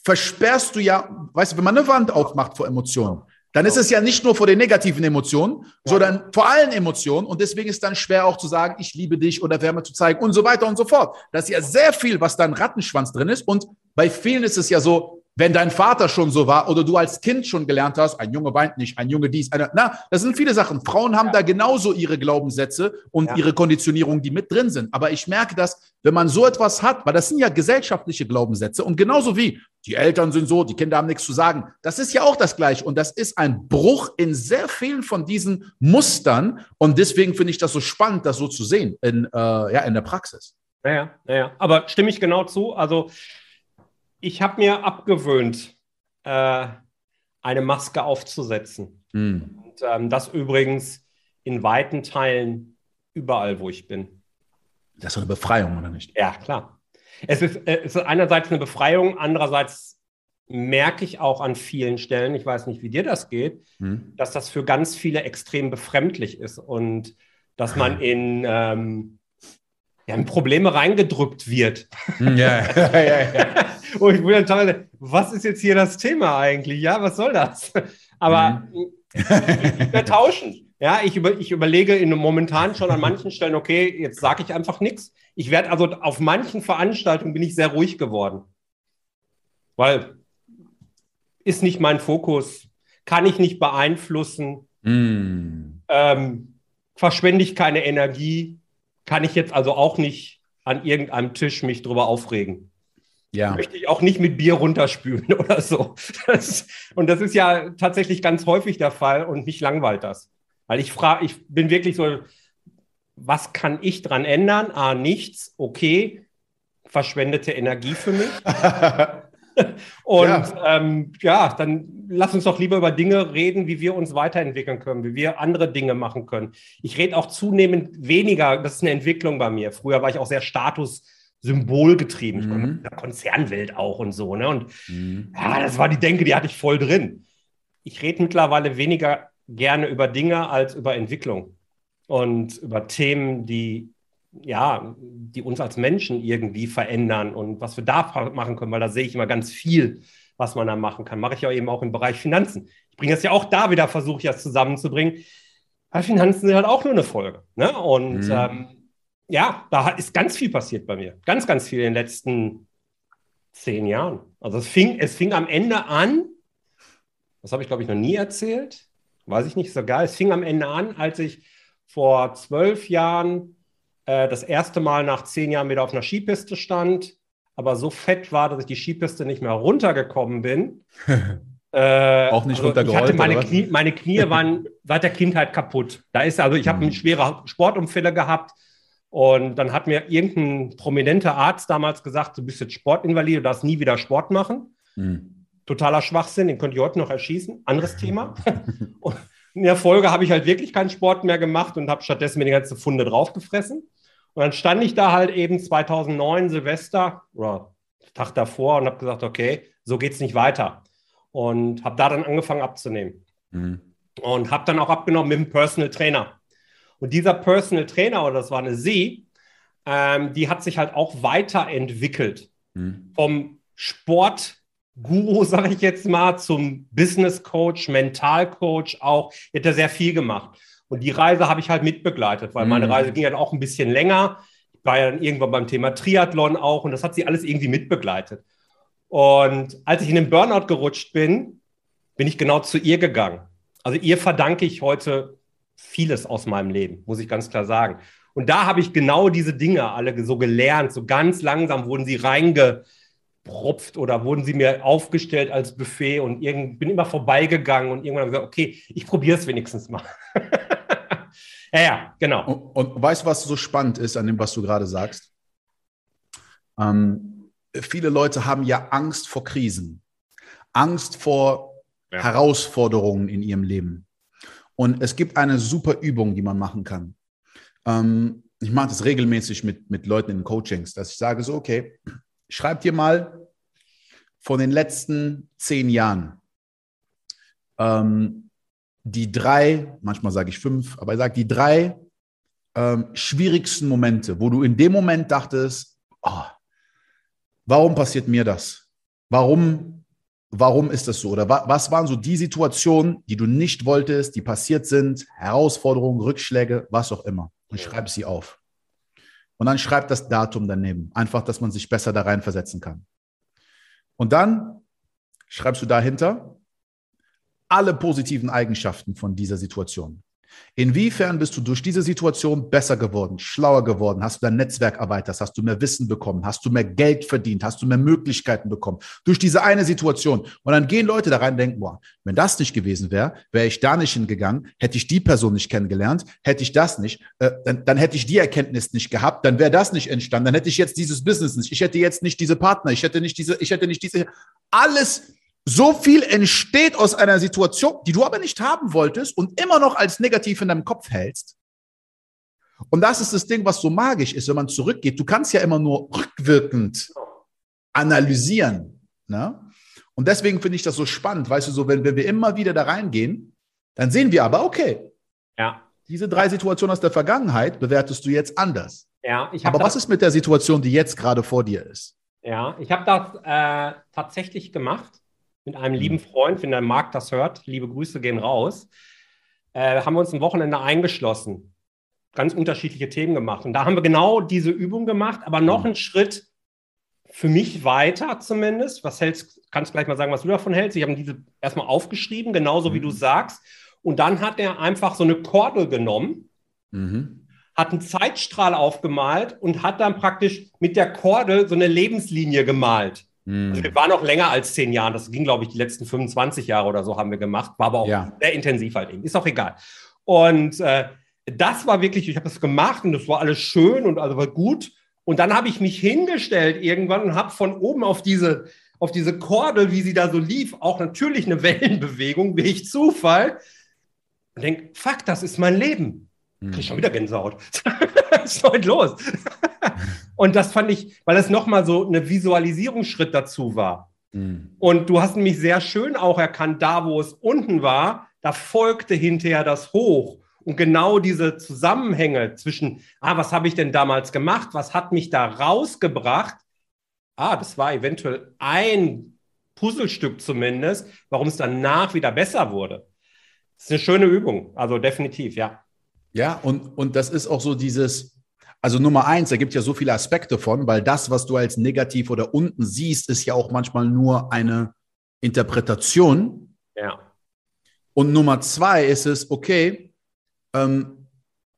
versperrst du ja, weißt du, wenn man eine Wand aufmacht vor Emotionen, dann ist es ja nicht nur vor den negativen Emotionen, ja. sondern vor allen Emotionen. Und deswegen ist dann schwer auch zu sagen, ich liebe dich oder Wärme zu zeigen und so weiter und so fort. Das ist ja sehr viel, was da ein Rattenschwanz drin ist. Und bei vielen ist es ja so, wenn dein Vater schon so war oder du als Kind schon gelernt hast, ein Junge weint nicht, ein Junge dies, eine, na, das sind viele Sachen. Frauen haben ja. da genauso ihre Glaubenssätze und ja. ihre Konditionierung, die mit drin sind. Aber ich merke das, wenn man so etwas hat, weil das sind ja gesellschaftliche Glaubenssätze und genauso wie die Eltern sind so, die Kinder haben nichts zu sagen. Das ist ja auch das Gleiche und das ist ein Bruch in sehr vielen von diesen Mustern und deswegen finde ich das so spannend, das so zu sehen in, äh, ja, in der Praxis. Naja, naja, aber stimme ich genau zu. Also ich habe mir abgewöhnt, äh, eine Maske aufzusetzen. Mhm. Und ähm, das übrigens in weiten Teilen überall, wo ich bin. Das ist eine Befreiung, oder nicht? Ja, klar. Es ist, äh, es ist einerseits eine Befreiung, andererseits merke ich auch an vielen Stellen, ich weiß nicht, wie dir das geht, mhm. dass das für ganz viele extrem befremdlich ist und dass man in ähm, ja, in Probleme reingedrückt wird. Hm, ja, [laughs] [laughs] ja, ja, ja. Und ich bin dann teilweise, was ist jetzt hier das Thema eigentlich? Ja, was soll das? Aber mhm. wir tauschen. Ja, ich, über, ich überlege in, momentan schon an manchen Stellen, okay, jetzt sage ich einfach nichts. Ich werde also auf manchen Veranstaltungen bin ich sehr ruhig geworden. Weil ist nicht mein Fokus, kann ich nicht beeinflussen, mm. ähm, verschwende ich keine Energie, kann ich jetzt also auch nicht an irgendeinem Tisch mich drüber aufregen. Ja. Möchte ich auch nicht mit Bier runterspülen [laughs] oder so. Das, und das ist ja tatsächlich ganz häufig der Fall und mich langweilt das. Weil ich frage, ich bin wirklich so, was kann ich dran ändern? Ah, nichts, okay. Verschwendete Energie für mich. [laughs] Und ja. Ähm, ja. dann lass uns doch lieber über Dinge reden, wie wir uns weiterentwickeln können, wie wir andere Dinge machen können. Ich rede auch zunehmend weniger, das ist eine Entwicklung bei mir. Früher war ich auch sehr Status-Symbolgetrieben. Ich komme mhm. der Konzernwelt auch und so. Ne? Und mhm. ja, das war die Denke, die hatte ich voll drin. Ich rede mittlerweile weniger gerne über Dinge als über Entwicklung und über Themen, die ja, die uns als Menschen irgendwie verändern und was wir da machen können, weil da sehe ich immer ganz viel, was man da machen kann. Mache ich ja eben auch im Bereich Finanzen. Ich bringe das ja auch da wieder, versuche ich das zusammenzubringen. Weil Finanzen sind halt auch nur eine Folge. Ne? Und mhm. ähm, ja, da ist ganz viel passiert bei mir. Ganz, ganz viel in den letzten zehn Jahren. Also es fing, es fing am Ende an, das habe ich, glaube ich, noch nie erzählt. weiß ich nicht, so geil. Es fing am Ende an, als ich vor zwölf Jahren äh, das erste Mal nach zehn Jahren wieder auf einer Skipiste stand, aber so fett war, dass ich die Skipiste nicht mehr runtergekommen bin. [laughs] äh, Auch nicht also runtergerollt. Ich hatte meine, Knie, meine Knie [laughs] waren seit der Kindheit kaputt. Da ist also, ich habe mhm. schwere Sportunfälle gehabt. Und dann hat mir irgendein prominenter Arzt damals gesagt, du bist jetzt Sportinvalid, du darfst nie wieder Sport machen. Mhm. Totaler Schwachsinn, den könnt ihr heute noch erschießen. Anderes Thema. [laughs] und in der Folge habe ich halt wirklich keinen Sport mehr gemacht und habe stattdessen mir die ganze Funde draufgefressen. Und dann stand ich da halt eben 2009 Silvester oder Tag davor und habe gesagt, okay, so geht es nicht weiter. Und habe da dann angefangen abzunehmen. Mhm. Und habe dann auch abgenommen mit einem Personal Trainer. Und dieser Personal Trainer, oder das war eine Sie, ähm, die hat sich halt auch weiterentwickelt. Mhm. Vom Sportguru, [laughs] sage ich jetzt mal, zum Business Coach, Mental Coach auch. Die hat da sehr viel gemacht. Und die Reise habe ich halt mitbegleitet, weil mhm. meine Reise ging halt auch ein bisschen länger. Ich war ja dann irgendwann beim Thema Triathlon auch und das hat sie alles irgendwie mitbegleitet. Und als ich in den Burnout gerutscht bin, bin ich genau zu ihr gegangen. Also ihr verdanke ich heute vieles aus meinem Leben, muss ich ganz klar sagen. Und da habe ich genau diese Dinge alle so gelernt. So ganz langsam wurden sie reingepropft oder wurden sie mir aufgestellt als Buffet und irgend, bin immer vorbeigegangen und irgendwann habe ich gesagt, okay, ich probiere es wenigstens mal. [laughs] ja, ja, genau. Und, und, weißt du, was so spannend ist an dem, was du gerade sagst? Ähm, viele Leute haben ja Angst vor Krisen, Angst vor ja. Herausforderungen in ihrem Leben. Und es gibt eine super Übung, die man machen kann. Ähm, ich mache das regelmäßig mit, mit Leuten in Coachings, dass ich sage so, okay, schreib dir mal von den letzten zehn Jahren ähm, die drei, manchmal sage ich fünf, aber ich sage die drei ähm, schwierigsten Momente, wo du in dem Moment dachtest, oh, warum passiert mir das? Warum Warum ist das so? Oder was waren so die Situationen, die du nicht wolltest, die passiert sind, Herausforderungen, Rückschläge, was auch immer? Und schreib sie auf. Und dann schreib das Datum daneben. Einfach, dass man sich besser da reinversetzen kann. Und dann schreibst du dahinter alle positiven Eigenschaften von dieser Situation. Inwiefern bist du durch diese Situation besser geworden, schlauer geworden? Hast du dein Netzwerk erweitert? Hast du mehr Wissen bekommen? Hast du mehr Geld verdient? Hast du mehr Möglichkeiten bekommen? Durch diese eine Situation. Und dann gehen Leute da rein und denken, boah, wenn das nicht gewesen wäre, wäre ich da nicht hingegangen, hätte ich die Person nicht kennengelernt, hätte ich das nicht, äh, dann, dann hätte ich die Erkenntnis nicht gehabt, dann wäre das nicht entstanden, dann hätte ich jetzt dieses Business nicht, ich hätte jetzt nicht diese Partner, ich hätte nicht diese, ich hätte nicht diese, alles so viel entsteht aus einer Situation, die du aber nicht haben wolltest und immer noch als negativ in deinem Kopf hältst. Und das ist das Ding, was so magisch ist, wenn man zurückgeht. Du kannst ja immer nur rückwirkend analysieren. Ne? Und deswegen finde ich das so spannend, weißt du, so, wenn, wenn wir immer wieder da reingehen, dann sehen wir aber, okay, ja. diese drei Situationen aus der Vergangenheit bewertest du jetzt anders. Ja, aber was ist mit der Situation, die jetzt gerade vor dir ist? Ja, ich habe das äh, tatsächlich gemacht mit einem lieben Freund, wenn der Marc das hört, liebe Grüße gehen raus, äh, haben wir uns ein Wochenende eingeschlossen, ganz unterschiedliche Themen gemacht. Und da haben wir genau diese Übung gemacht, aber noch mhm. einen Schritt für mich weiter zumindest. Was hältst, kannst du gleich mal sagen, was du davon hältst? Ich habe diese erstmal aufgeschrieben, genauso wie du mhm. sagst. Und dann hat er einfach so eine Kordel genommen, mhm. hat einen Zeitstrahl aufgemalt und hat dann praktisch mit der Kordel so eine Lebenslinie gemalt. Mhm. Also wir waren noch länger als zehn Jahre. Das ging, glaube ich, die letzten 25 Jahre oder so haben wir gemacht. War aber auch ja. sehr intensiv halt eben. Ist auch egal. Und äh, das war wirklich, ich habe das gemacht und das war alles schön und also war gut. Und dann habe ich mich hingestellt irgendwann und habe von oben auf diese, auf diese Kordel, wie sie da so lief, auch natürlich eine [laughs] Wellenbewegung, wie ich Zufall. Und denke, fuck, das ist mein Leben. Krieg ich schon wieder Gänsehaut. [laughs] Was ist heute los? [laughs] und das fand ich, weil es nochmal so eine Visualisierungsschritt dazu war. Mhm. Und du hast nämlich sehr schön auch erkannt, da wo es unten war, da folgte hinterher das Hoch. Und genau diese Zusammenhänge zwischen, ah, was habe ich denn damals gemacht? Was hat mich da rausgebracht? Ah, das war eventuell ein Puzzlestück zumindest, warum es danach wieder besser wurde. Das ist eine schöne Übung, also definitiv, ja. Ja, und, und das ist auch so dieses, also Nummer eins, da gibt es ja so viele Aspekte von, weil das, was du als negativ oder unten siehst, ist ja auch manchmal nur eine Interpretation. Ja. Und Nummer zwei ist es, okay, ähm,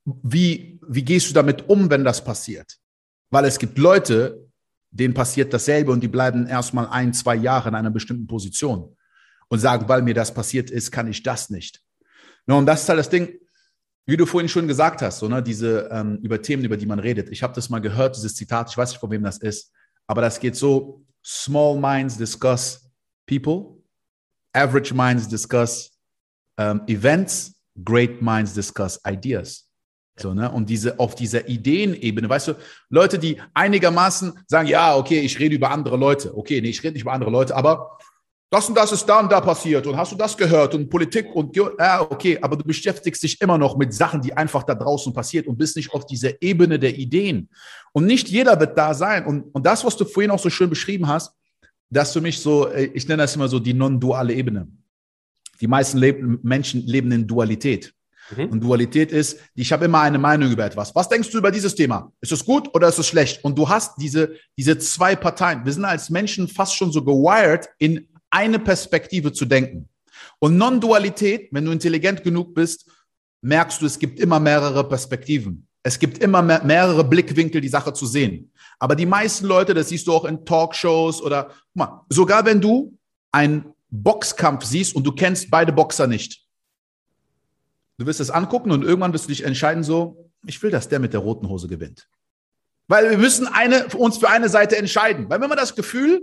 wie, wie gehst du damit um, wenn das passiert? Weil es gibt Leute, denen passiert dasselbe und die bleiben erstmal ein, zwei Jahre in einer bestimmten Position und sagen, weil mir das passiert ist, kann ich das nicht. Und das ist halt das Ding, wie du vorhin schon gesagt hast, so, ne, diese ähm, über Themen, über die man redet. Ich habe das mal gehört, dieses Zitat, ich weiß nicht, von wem das ist, aber das geht so: Small minds discuss people, average minds discuss um, events, great minds discuss ideas. So, ne? Und diese, auf dieser Ideenebene, weißt du, Leute, die einigermaßen sagen, ja, okay, ich rede über andere Leute. Okay, nee, ich rede nicht über andere Leute, aber das und das ist da und da passiert und hast du das gehört und Politik und ja, okay, aber du beschäftigst dich immer noch mit Sachen, die einfach da draußen passiert und bist nicht auf dieser Ebene der Ideen. Und nicht jeder wird da sein. Und, und das, was du vorhin auch so schön beschrieben hast, dass du mich so, äh, ich nenne das immer so die non-duale Ebene. Die meisten leben, Menschen leben in Dualität. Mhm. Und Dualität ist, ich habe immer eine Meinung über etwas. Was denkst du über dieses Thema? Ist es gut oder ist es schlecht? Und du hast diese, diese zwei Parteien. Wir sind als Menschen fast schon so gewired, in eine Perspektive zu denken. Und Non-Dualität, wenn du intelligent genug bist, merkst du, es gibt immer mehrere Perspektiven. Es gibt immer mehr, mehrere Blickwinkel, die Sache zu sehen. Aber die meisten Leute, das siehst du auch in Talkshows oder mal, sogar wenn du einen Boxkampf siehst und du kennst beide Boxer nicht. Du wirst es angucken und irgendwann wirst du dich entscheiden, so, ich will, dass der mit der roten Hose gewinnt. Weil wir müssen eine, uns für eine Seite entscheiden. Weil wenn man das Gefühl,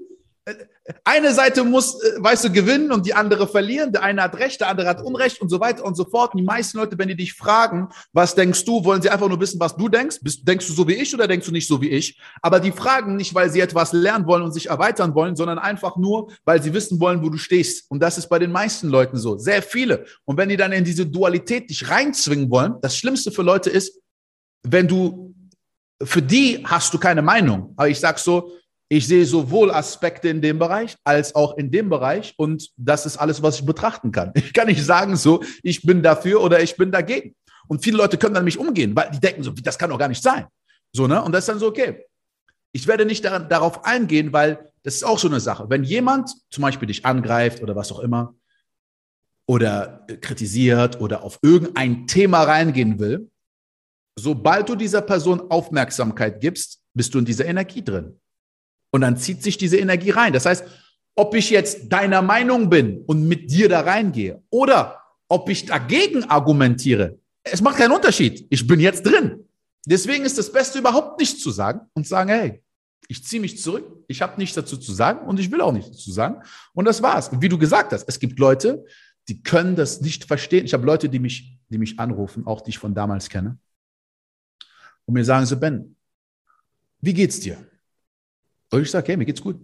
eine Seite muss, äh, weißt du, gewinnen und die andere verlieren. Der eine hat Recht, der andere hat Unrecht und so weiter und so fort. Die meisten Leute, wenn die dich fragen, was denkst du, wollen sie einfach nur wissen, was du denkst. Bist, denkst du so wie ich oder denkst du nicht so wie ich? Aber die fragen nicht, weil sie etwas lernen wollen und sich erweitern wollen, sondern einfach nur, weil sie wissen wollen, wo du stehst. Und das ist bei den meisten Leuten so. Sehr viele. Und wenn die dann in diese Dualität dich reinzwingen wollen, das Schlimmste für Leute ist, wenn du, für die hast du keine Meinung. Aber ich sag so, ich sehe sowohl Aspekte in dem Bereich als auch in dem Bereich und das ist alles, was ich betrachten kann. Ich kann nicht sagen so, ich bin dafür oder ich bin dagegen. Und viele Leute können dann nicht umgehen, weil die denken so, das kann doch gar nicht sein. So, ne? Und das ist dann so, okay. Ich werde nicht daran, darauf eingehen, weil das ist auch so eine Sache. Wenn jemand zum Beispiel dich angreift oder was auch immer oder kritisiert oder auf irgendein Thema reingehen will, sobald du dieser Person Aufmerksamkeit gibst, bist du in dieser Energie drin. Und dann zieht sich diese Energie rein. Das heißt, ob ich jetzt deiner Meinung bin und mit dir da reingehe oder ob ich dagegen argumentiere, es macht keinen Unterschied. Ich bin jetzt drin. Deswegen ist das Beste überhaupt nichts zu sagen und sagen, hey, ich ziehe mich zurück, ich habe nichts dazu zu sagen und ich will auch nichts dazu sagen. Und das war's. Und wie du gesagt hast, es gibt Leute, die können das nicht verstehen. Ich habe Leute, die mich, die mich anrufen, auch die ich von damals kenne, und mir sagen so, Ben, wie geht's dir? Und ich sage, hey, mir geht's gut.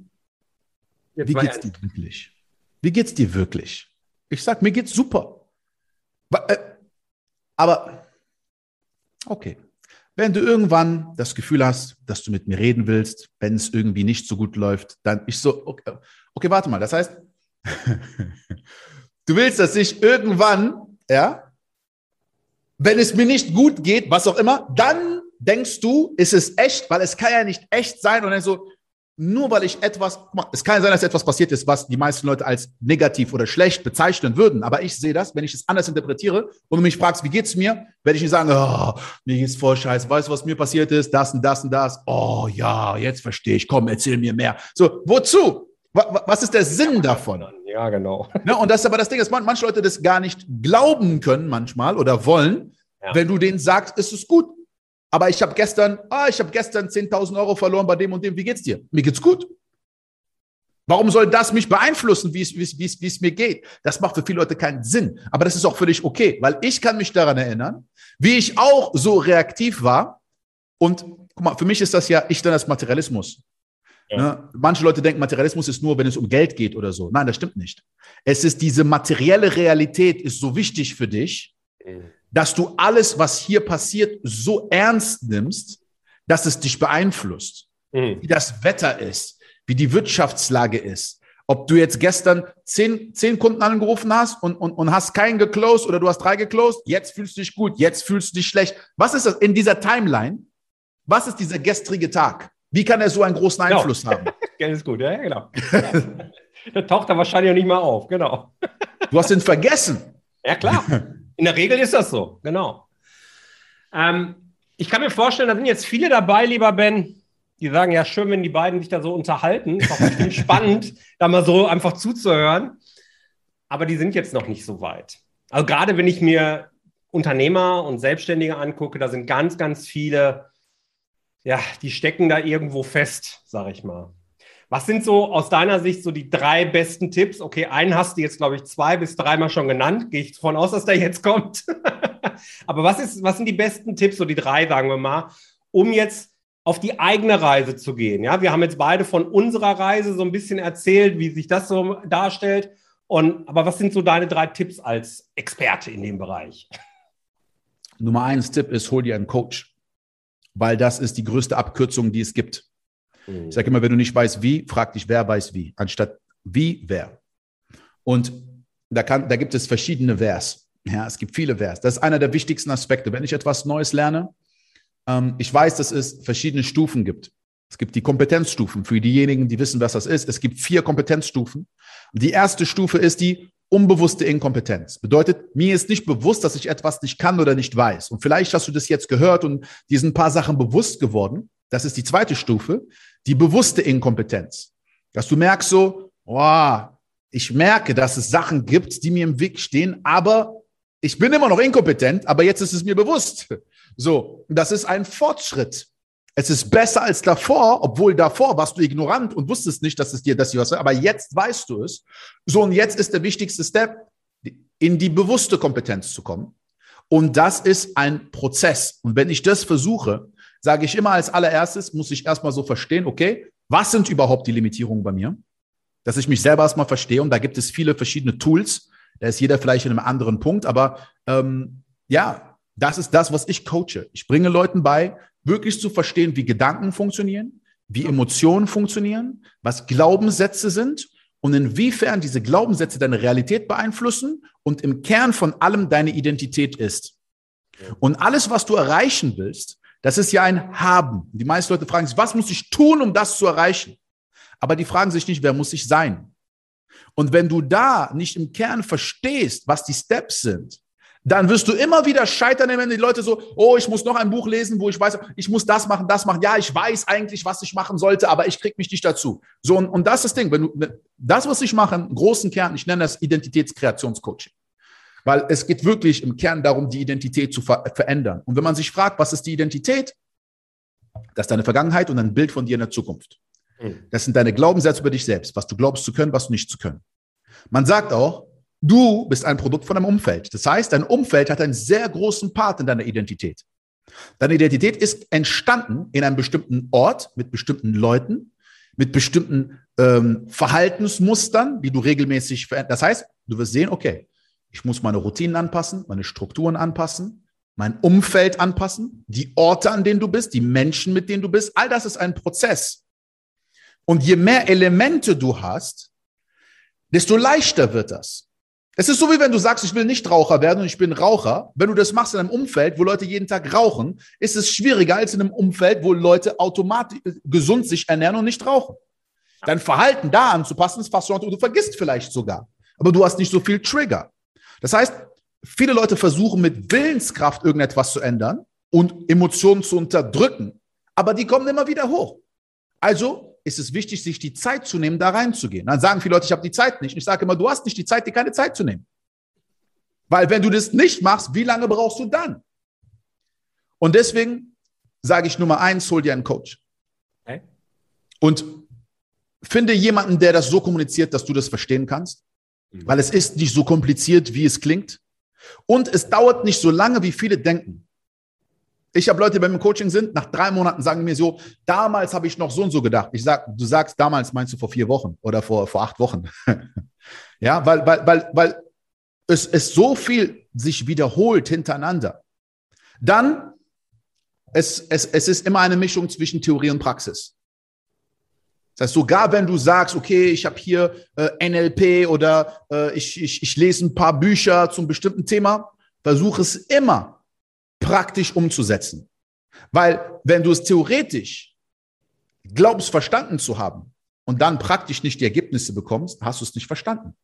Jetzt Wie geht's dir wirklich? Wie geht's dir wirklich? Ich sage, mir geht's super. Äh, aber, okay. Wenn du irgendwann das Gefühl hast, dass du mit mir reden willst, wenn es irgendwie nicht so gut läuft, dann ich so, okay, okay warte mal, das heißt, [laughs] du willst, dass ich irgendwann, ja, wenn es mir nicht gut geht, was auch immer, dann denkst du, ist es echt, weil es kann ja nicht echt sein und dann so, nur weil ich etwas, es kann sein, dass etwas passiert ist, was die meisten Leute als negativ oder schlecht bezeichnen würden, aber ich sehe das, wenn ich es anders interpretiere und du mich fragst, wie geht's mir, werde ich nicht sagen, oh, mir geht's voll scheiße, weißt du, was mir passiert ist, das und das und das, oh ja, jetzt verstehe ich, komm, erzähl mir mehr. So, wozu? Was ist der Sinn davon? Ja, genau. Ja, und das ist aber das Ding, dass manche Leute das gar nicht glauben können manchmal oder wollen, ja. wenn du denen sagst, ist es gut. Aber ich habe gestern, ah, ich habe gestern 10.000 Euro verloren bei dem und dem. Wie geht's dir? Mir geht's gut. Warum soll das mich beeinflussen, wie es, mir geht? Das macht für viele Leute keinen Sinn. Aber das ist auch völlig okay, weil ich kann mich daran erinnern, wie ich auch so reaktiv war. Und guck mal, für mich ist das ja, ich dann das Materialismus. Ja. Ne? Manche Leute denken, Materialismus ist nur, wenn es um Geld geht oder so. Nein, das stimmt nicht. Es ist diese materielle Realität ist so wichtig für dich, mhm dass du alles, was hier passiert, so ernst nimmst, dass es dich beeinflusst. Mhm. Wie das Wetter ist, wie die Wirtschaftslage ist. Ob du jetzt gestern zehn, zehn Kunden angerufen hast und, und, und hast keinen geclosed oder du hast drei geclosed, jetzt fühlst du dich gut, jetzt fühlst du dich schlecht. Was ist das in dieser Timeline? Was ist dieser gestrige Tag? Wie kann er so einen großen genau. Einfluss genau. haben? [laughs] Geld ist gut, ja, genau. [laughs] da taucht er wahrscheinlich auch nicht mal auf, genau. du hast ihn vergessen. Ja, klar. [laughs] In der Regel ist das so, genau. Ähm, ich kann mir vorstellen, da sind jetzt viele dabei, lieber Ben, die sagen, ja, schön, wenn die beiden sich da so unterhalten. Ist auch bestimmt [laughs] spannend, da mal so einfach zuzuhören. Aber die sind jetzt noch nicht so weit. Also gerade wenn ich mir Unternehmer und Selbstständige angucke, da sind ganz, ganz viele, ja, die stecken da irgendwo fest, sage ich mal. Was sind so aus deiner Sicht so die drei besten Tipps? Okay, einen hast du jetzt, glaube ich, zwei bis dreimal schon genannt. Gehe ich davon aus, dass der jetzt kommt. [laughs] Aber was, ist, was sind die besten Tipps, so die drei, sagen wir mal, um jetzt auf die eigene Reise zu gehen? Ja, wir haben jetzt beide von unserer Reise so ein bisschen erzählt, wie sich das so darstellt. Und, aber was sind so deine drei Tipps als Experte in dem Bereich? Nummer eins Tipp ist, hol dir einen Coach, weil das ist die größte Abkürzung, die es gibt. Mhm. Ich sage immer, wenn du nicht weißt, wie, frag dich, wer weiß wie, anstatt wie, wer. Und da, kann, da gibt es verschiedene Vers. Ja, es gibt viele Vers. Das ist einer der wichtigsten Aspekte. Wenn ich etwas Neues lerne, ähm, ich weiß, dass es verschiedene Stufen gibt. Es gibt die Kompetenzstufen für diejenigen, die wissen, was das ist. Es gibt vier Kompetenzstufen. Die erste Stufe ist die unbewusste Inkompetenz. Bedeutet, mir ist nicht bewusst, dass ich etwas nicht kann oder nicht weiß. Und vielleicht hast du das jetzt gehört und dir sind ein paar Sachen bewusst geworden. Das ist die zweite Stufe, die bewusste Inkompetenz. Dass du merkst so, oh, ich merke, dass es Sachen gibt, die mir im Weg stehen, aber ich bin immer noch inkompetent, aber jetzt ist es mir bewusst. So, das ist ein Fortschritt. Es ist besser als davor, obwohl davor warst du ignorant und wusstest nicht, dass es dir das hier was, aber jetzt weißt du es. So, und jetzt ist der wichtigste Step, in die bewusste Kompetenz zu kommen. Und das ist ein Prozess. Und wenn ich das versuche, sage ich immer als allererstes, muss ich erstmal so verstehen, okay, was sind überhaupt die Limitierungen bei mir? Dass ich mich selber erstmal verstehe. Und da gibt es viele verschiedene Tools. Da ist jeder vielleicht in einem anderen Punkt. Aber ähm, ja, das ist das, was ich coache. Ich bringe Leuten bei, wirklich zu verstehen, wie Gedanken funktionieren, wie Emotionen funktionieren, was Glaubenssätze sind und inwiefern diese Glaubenssätze deine Realität beeinflussen und im Kern von allem deine Identität ist. Und alles, was du erreichen willst, das ist ja ein Haben. Die meisten Leute fragen sich, was muss ich tun, um das zu erreichen? Aber die fragen sich nicht, wer muss ich sein? Und wenn du da nicht im Kern verstehst, was die Steps sind, dann wirst du immer wieder scheitern, wenn die Leute so, oh, ich muss noch ein Buch lesen, wo ich weiß, ich muss das machen, das machen. Ja, ich weiß eigentlich, was ich machen sollte, aber ich krieg mich nicht dazu. So, und, und das ist das Ding. Wenn du, das, was ich mache, im großen Kern, ich nenne das Identitätskreationscoaching. Weil es geht wirklich im Kern darum, die Identität zu ver verändern. Und wenn man sich fragt, was ist die Identität? Das ist deine Vergangenheit und ein Bild von dir in der Zukunft. Hm. Das sind deine Glaubenssätze über dich selbst, was du glaubst zu können, was du nicht zu können. Man sagt auch, du bist ein Produkt von deinem Umfeld. Das heißt, dein Umfeld hat einen sehr großen Part in deiner Identität. Deine Identität ist entstanden in einem bestimmten Ort mit bestimmten Leuten, mit bestimmten ähm, Verhaltensmustern, die du regelmäßig veränderst. Das heißt, du wirst sehen, okay, ich muss meine Routinen anpassen, meine Strukturen anpassen, mein Umfeld anpassen, die Orte, an denen du bist, die Menschen, mit denen du bist. All das ist ein Prozess. Und je mehr Elemente du hast, desto leichter wird das. Es ist so, wie wenn du sagst, ich will nicht Raucher werden und ich bin Raucher. Wenn du das machst in einem Umfeld, wo Leute jeden Tag rauchen, ist es schwieriger als in einem Umfeld, wo Leute automatisch gesund sich ernähren und nicht rauchen. Dein Verhalten da anzupassen ist fast schon, du vergisst vielleicht sogar. Aber du hast nicht so viel Trigger. Das heißt, viele Leute versuchen mit Willenskraft irgendetwas zu ändern und Emotionen zu unterdrücken, aber die kommen immer wieder hoch. Also ist es wichtig, sich die Zeit zu nehmen, da reinzugehen. Dann sagen viele Leute, ich habe die Zeit nicht. Ich sage immer, du hast nicht die Zeit, dir keine Zeit zu nehmen. Weil wenn du das nicht machst, wie lange brauchst du dann? Und deswegen sage ich Nummer eins, hol dir einen Coach. Okay. Und finde jemanden, der das so kommuniziert, dass du das verstehen kannst. Mhm. Weil es ist nicht so kompliziert, wie es klingt. Und es dauert nicht so lange, wie viele denken. Ich habe Leute, die beim Coaching sind, nach drei Monaten sagen mir so, damals habe ich noch so und so gedacht. Ich sag, du sagst damals, meinst du vor vier Wochen oder vor, vor acht Wochen. [laughs] ja, weil, weil, weil, weil es, es so viel sich wiederholt hintereinander. Dann, es, es, es ist immer eine Mischung zwischen Theorie und Praxis. Das heißt, sogar wenn du sagst, okay, ich habe hier äh, NLP oder äh, ich, ich, ich lese ein paar Bücher zum bestimmten Thema, versuche es immer praktisch umzusetzen. Weil wenn du es theoretisch glaubst, verstanden zu haben und dann praktisch nicht die Ergebnisse bekommst, hast du es nicht verstanden.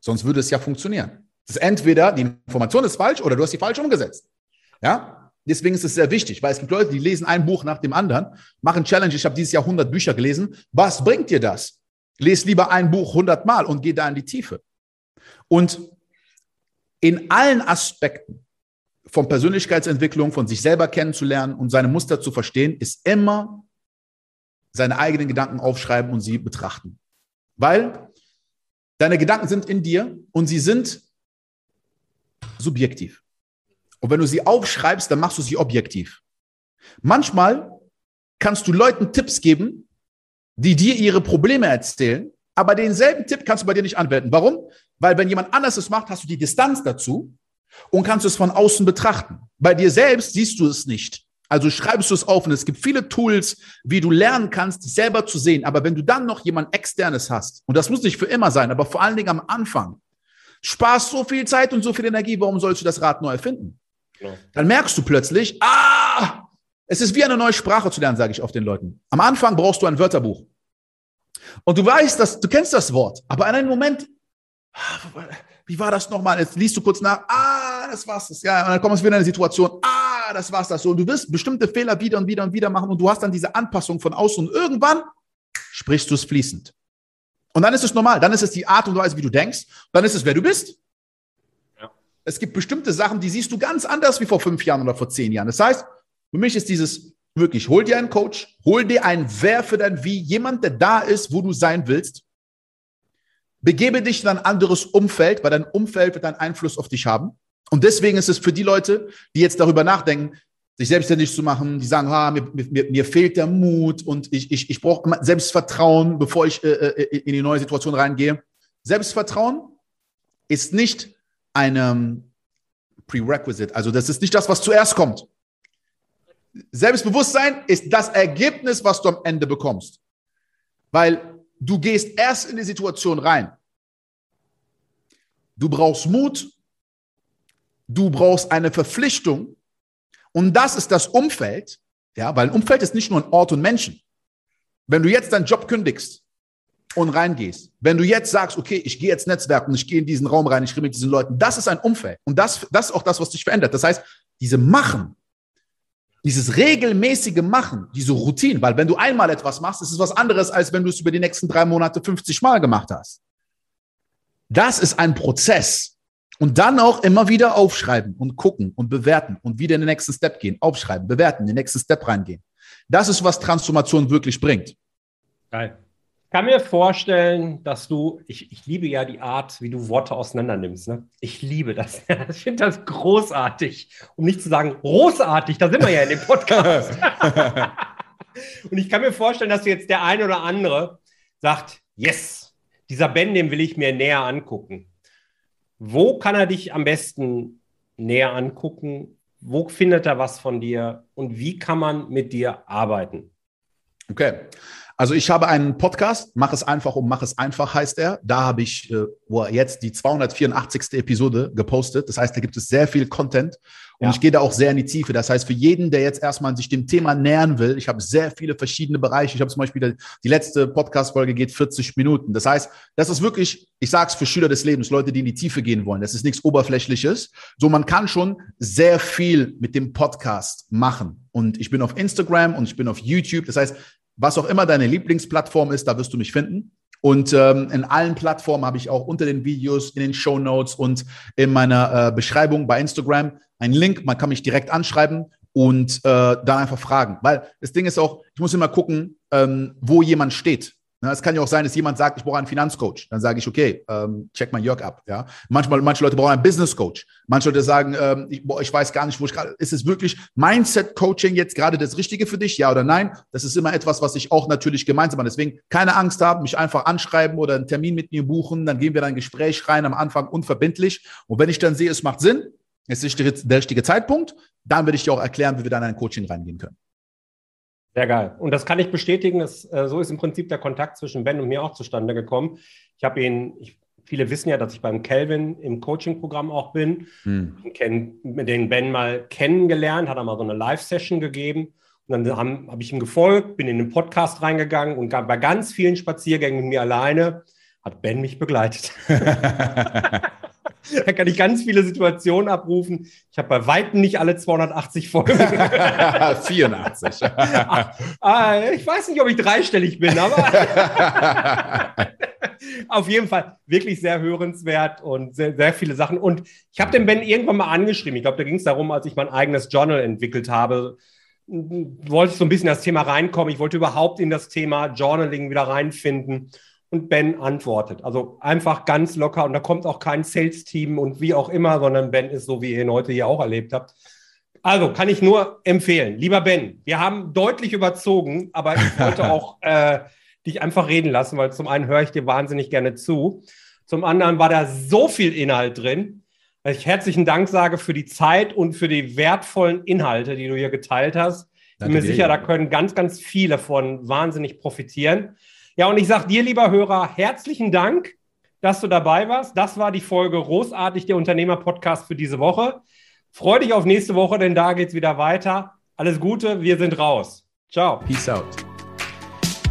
Sonst würde es ja funktionieren. Das ist entweder die Information ist falsch oder du hast die falsch umgesetzt. Ja? Deswegen ist es sehr wichtig, weil es gibt Leute, die lesen ein Buch nach dem anderen, machen Challenge. Ich habe dieses Jahr 100 Bücher gelesen. Was bringt dir das? Lies lieber ein Buch 100 Mal und geh da in die Tiefe. Und in allen Aspekten von Persönlichkeitsentwicklung, von sich selber kennenzulernen und seine Muster zu verstehen, ist immer seine eigenen Gedanken aufschreiben und sie betrachten. Weil deine Gedanken sind in dir und sie sind subjektiv. Und wenn du sie aufschreibst, dann machst du sie objektiv. Manchmal kannst du Leuten Tipps geben, die dir ihre Probleme erzählen, aber denselben Tipp kannst du bei dir nicht anwenden. Warum? Weil wenn jemand anders es macht, hast du die Distanz dazu und kannst es von außen betrachten. Bei dir selbst siehst du es nicht. Also schreibst du es auf und es gibt viele Tools, wie du lernen kannst, dich selber zu sehen. Aber wenn du dann noch jemand externes hast, und das muss nicht für immer sein, aber vor allen Dingen am Anfang, sparst so viel Zeit und so viel Energie, warum sollst du das Rad neu erfinden? Dann merkst du plötzlich, ah, es ist wie eine neue Sprache zu lernen, sage ich oft den Leuten. Am Anfang brauchst du ein Wörterbuch. Und du weißt, dass du kennst das Wort, aber in einem Moment, ah, wie war das nochmal? Jetzt liest du kurz nach, ah, das war's das. Ja, und dann kommst du wieder in eine Situation, ah, das war's das. Und du wirst bestimmte Fehler wieder und wieder und wieder machen und du hast dann diese Anpassung von außen und irgendwann sprichst du es fließend. Und dann ist es normal, dann ist es die Art und Weise, wie du denkst, dann ist es, wer du bist. Es gibt bestimmte Sachen, die siehst du ganz anders wie vor fünf Jahren oder vor zehn Jahren. Das heißt, für mich ist dieses wirklich, hol dir einen Coach, hol dir einen Wer für dein Wie, jemand, der da ist, wo du sein willst. Begebe dich in ein anderes Umfeld, weil dein Umfeld wird einen Einfluss auf dich haben. Und deswegen ist es für die Leute, die jetzt darüber nachdenken, sich selbstständig zu machen, die sagen, ah, mir, mir, mir fehlt der Mut und ich, ich, ich brauche Selbstvertrauen, bevor ich äh, äh, in die neue Situation reingehe. Selbstvertrauen ist nicht eine Prerequisite, also das ist nicht das, was zuerst kommt. Selbstbewusstsein ist das Ergebnis, was du am Ende bekommst. Weil du gehst erst in die Situation rein. Du brauchst Mut, du brauchst eine Verpflichtung und das ist das Umfeld, ja, weil ein Umfeld ist nicht nur ein Ort und Menschen. Wenn du jetzt deinen Job kündigst und reingehst, wenn du jetzt sagst, okay, ich gehe jetzt Netzwerken, ich gehe in diesen Raum rein, ich rede mit diesen Leuten, das ist ein Umfeld. Und das, das ist auch das, was dich verändert. Das heißt, diese Machen, dieses regelmäßige Machen, diese Routine, weil wenn du einmal etwas machst, ist es was anderes, als wenn du es über die nächsten drei Monate 50 Mal gemacht hast. Das ist ein Prozess. Und dann auch immer wieder aufschreiben und gucken und bewerten und wieder in den nächsten Step gehen. Aufschreiben, bewerten, in den nächsten Step reingehen. Das ist, was Transformation wirklich bringt. Geil. Ich kann mir vorstellen, dass du, ich, ich liebe ja die Art, wie du Worte auseinander nimmst. Ne? Ich liebe das. [laughs] Ich finde das großartig. Um nicht zu sagen großartig, da sind wir ja in dem Podcast. [laughs] und ich kann mir vorstellen, dass jetzt der eine oder andere sagt, yes, dieser Ben, den will ich mir näher angucken. Wo kann er dich am besten näher angucken? Wo findet er was von dir? Und wie kann man mit dir arbeiten? Okay. Also ich habe einen Podcast, Mach es einfach und Mach es einfach heißt er. Da habe ich äh, jetzt die 284. Episode gepostet. Das heißt, da gibt es sehr viel Content und ja. ich gehe da auch sehr in die Tiefe. Das heißt, für jeden, der jetzt erstmal sich dem Thema nähern will, ich habe sehr viele verschiedene Bereiche. Ich habe zum Beispiel die letzte Podcast-Folge geht 40 Minuten. Das heißt, das ist wirklich, ich sage es für Schüler des Lebens, Leute, die in die Tiefe gehen wollen. Das ist nichts Oberflächliches. So, man kann schon sehr viel mit dem Podcast machen. Und ich bin auf Instagram und ich bin auf YouTube. Das heißt, was auch immer deine Lieblingsplattform ist, da wirst du mich finden. Und ähm, in allen Plattformen habe ich auch unter den Videos, in den Show Notes und in meiner äh, Beschreibung bei Instagram einen Link. Man kann mich direkt anschreiben und äh, dann einfach fragen. Weil das Ding ist auch, ich muss immer gucken, ähm, wo jemand steht. Ne, es kann ja auch sein, dass jemand sagt, ich brauche einen Finanzcoach. Dann sage ich, okay, ähm, check mal Jörg ab. Ja? Manchmal, manche Leute brauchen einen Businesscoach. Manche Leute sagen, ähm, ich, boah, ich weiß gar nicht, wo ich gerade. Ist es wirklich Mindset-Coaching jetzt gerade das Richtige für dich? Ja oder nein? Das ist immer etwas, was ich auch natürlich gemeinsam mache. Deswegen keine Angst haben, mich einfach anschreiben oder einen Termin mit mir buchen. Dann gehen wir dann ein Gespräch rein am Anfang unverbindlich. Und wenn ich dann sehe, es macht Sinn, es ist der richtige Zeitpunkt, dann werde ich dir auch erklären, wie wir dann in ein Coaching reingehen können. Sehr geil. Und das kann ich bestätigen. Dass, äh, so ist im Prinzip der Kontakt zwischen Ben und mir auch zustande gekommen. Ich habe ihn, ich, viele wissen ja, dass ich beim Kelvin im Coaching-Programm auch bin. Hm. Kenn, mit den Ben mal kennengelernt, hat er mal so eine Live-Session gegeben. Und dann habe hab ich ihm gefolgt, bin in den Podcast reingegangen und bei ganz vielen Spaziergängen mit mir alleine hat Ben mich begleitet. [laughs] [laughs] [laughs] da kann ich ganz viele Situationen abrufen. Ich habe bei Weitem nicht alle 280 Folgen. [laughs] 84. ah, [laughs] ah, ich weiß nicht, ob ich dreistellig bin, aber auf jeden Fall wirklich sehr hörenswert und sehr, sehr viele Sachen. Und ich habe den Ben irgendwann mal angeschrieben. Ich glaube, da ging es darum, als ich mein eigenes Journal entwickelt habe, wollte ich so ein bisschen das Thema reinkommen. Ich wollte überhaupt in das Thema Journaling wieder reinfinden. Und Ben antwortet. Also einfach ganz locker. Und da kommt auch kein Sales-Team und wie auch immer, sondern Ben ist so, wie ihr ihn heute hier auch erlebt habt. Also kann ich nur empfehlen. Lieber Ben, wir haben deutlich überzogen, aber ich wollte [laughs] auch äh, dich einfach reden lassen, weil zum einen höre ich dir wahnsinnig gerne zu. Zum anderen war da so viel Inhalt drin, dass ich herzlichen Dank sage für die Zeit und für die wertvollen Inhalte, die du hier geteilt hast. Ich bin mir sicher, da können ganz, ganz viele von wahnsinnig profitieren. Ja, und ich sage dir, lieber Hörer, herzlichen Dank, dass du dabei warst. Das war die Folge Großartig, der Unternehmer-Podcast für diese Woche. Freu dich auf nächste Woche, denn da geht es wieder weiter. Alles Gute, wir sind raus. Ciao. Peace out.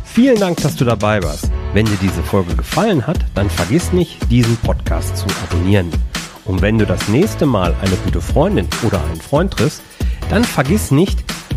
Vielen Dank, dass du dabei warst. Wenn dir diese Folge gefallen hat, dann vergiss nicht, diesen Podcast zu abonnieren. Und wenn du das nächste Mal eine gute Freundin oder einen Freund triffst, dann vergiss nicht,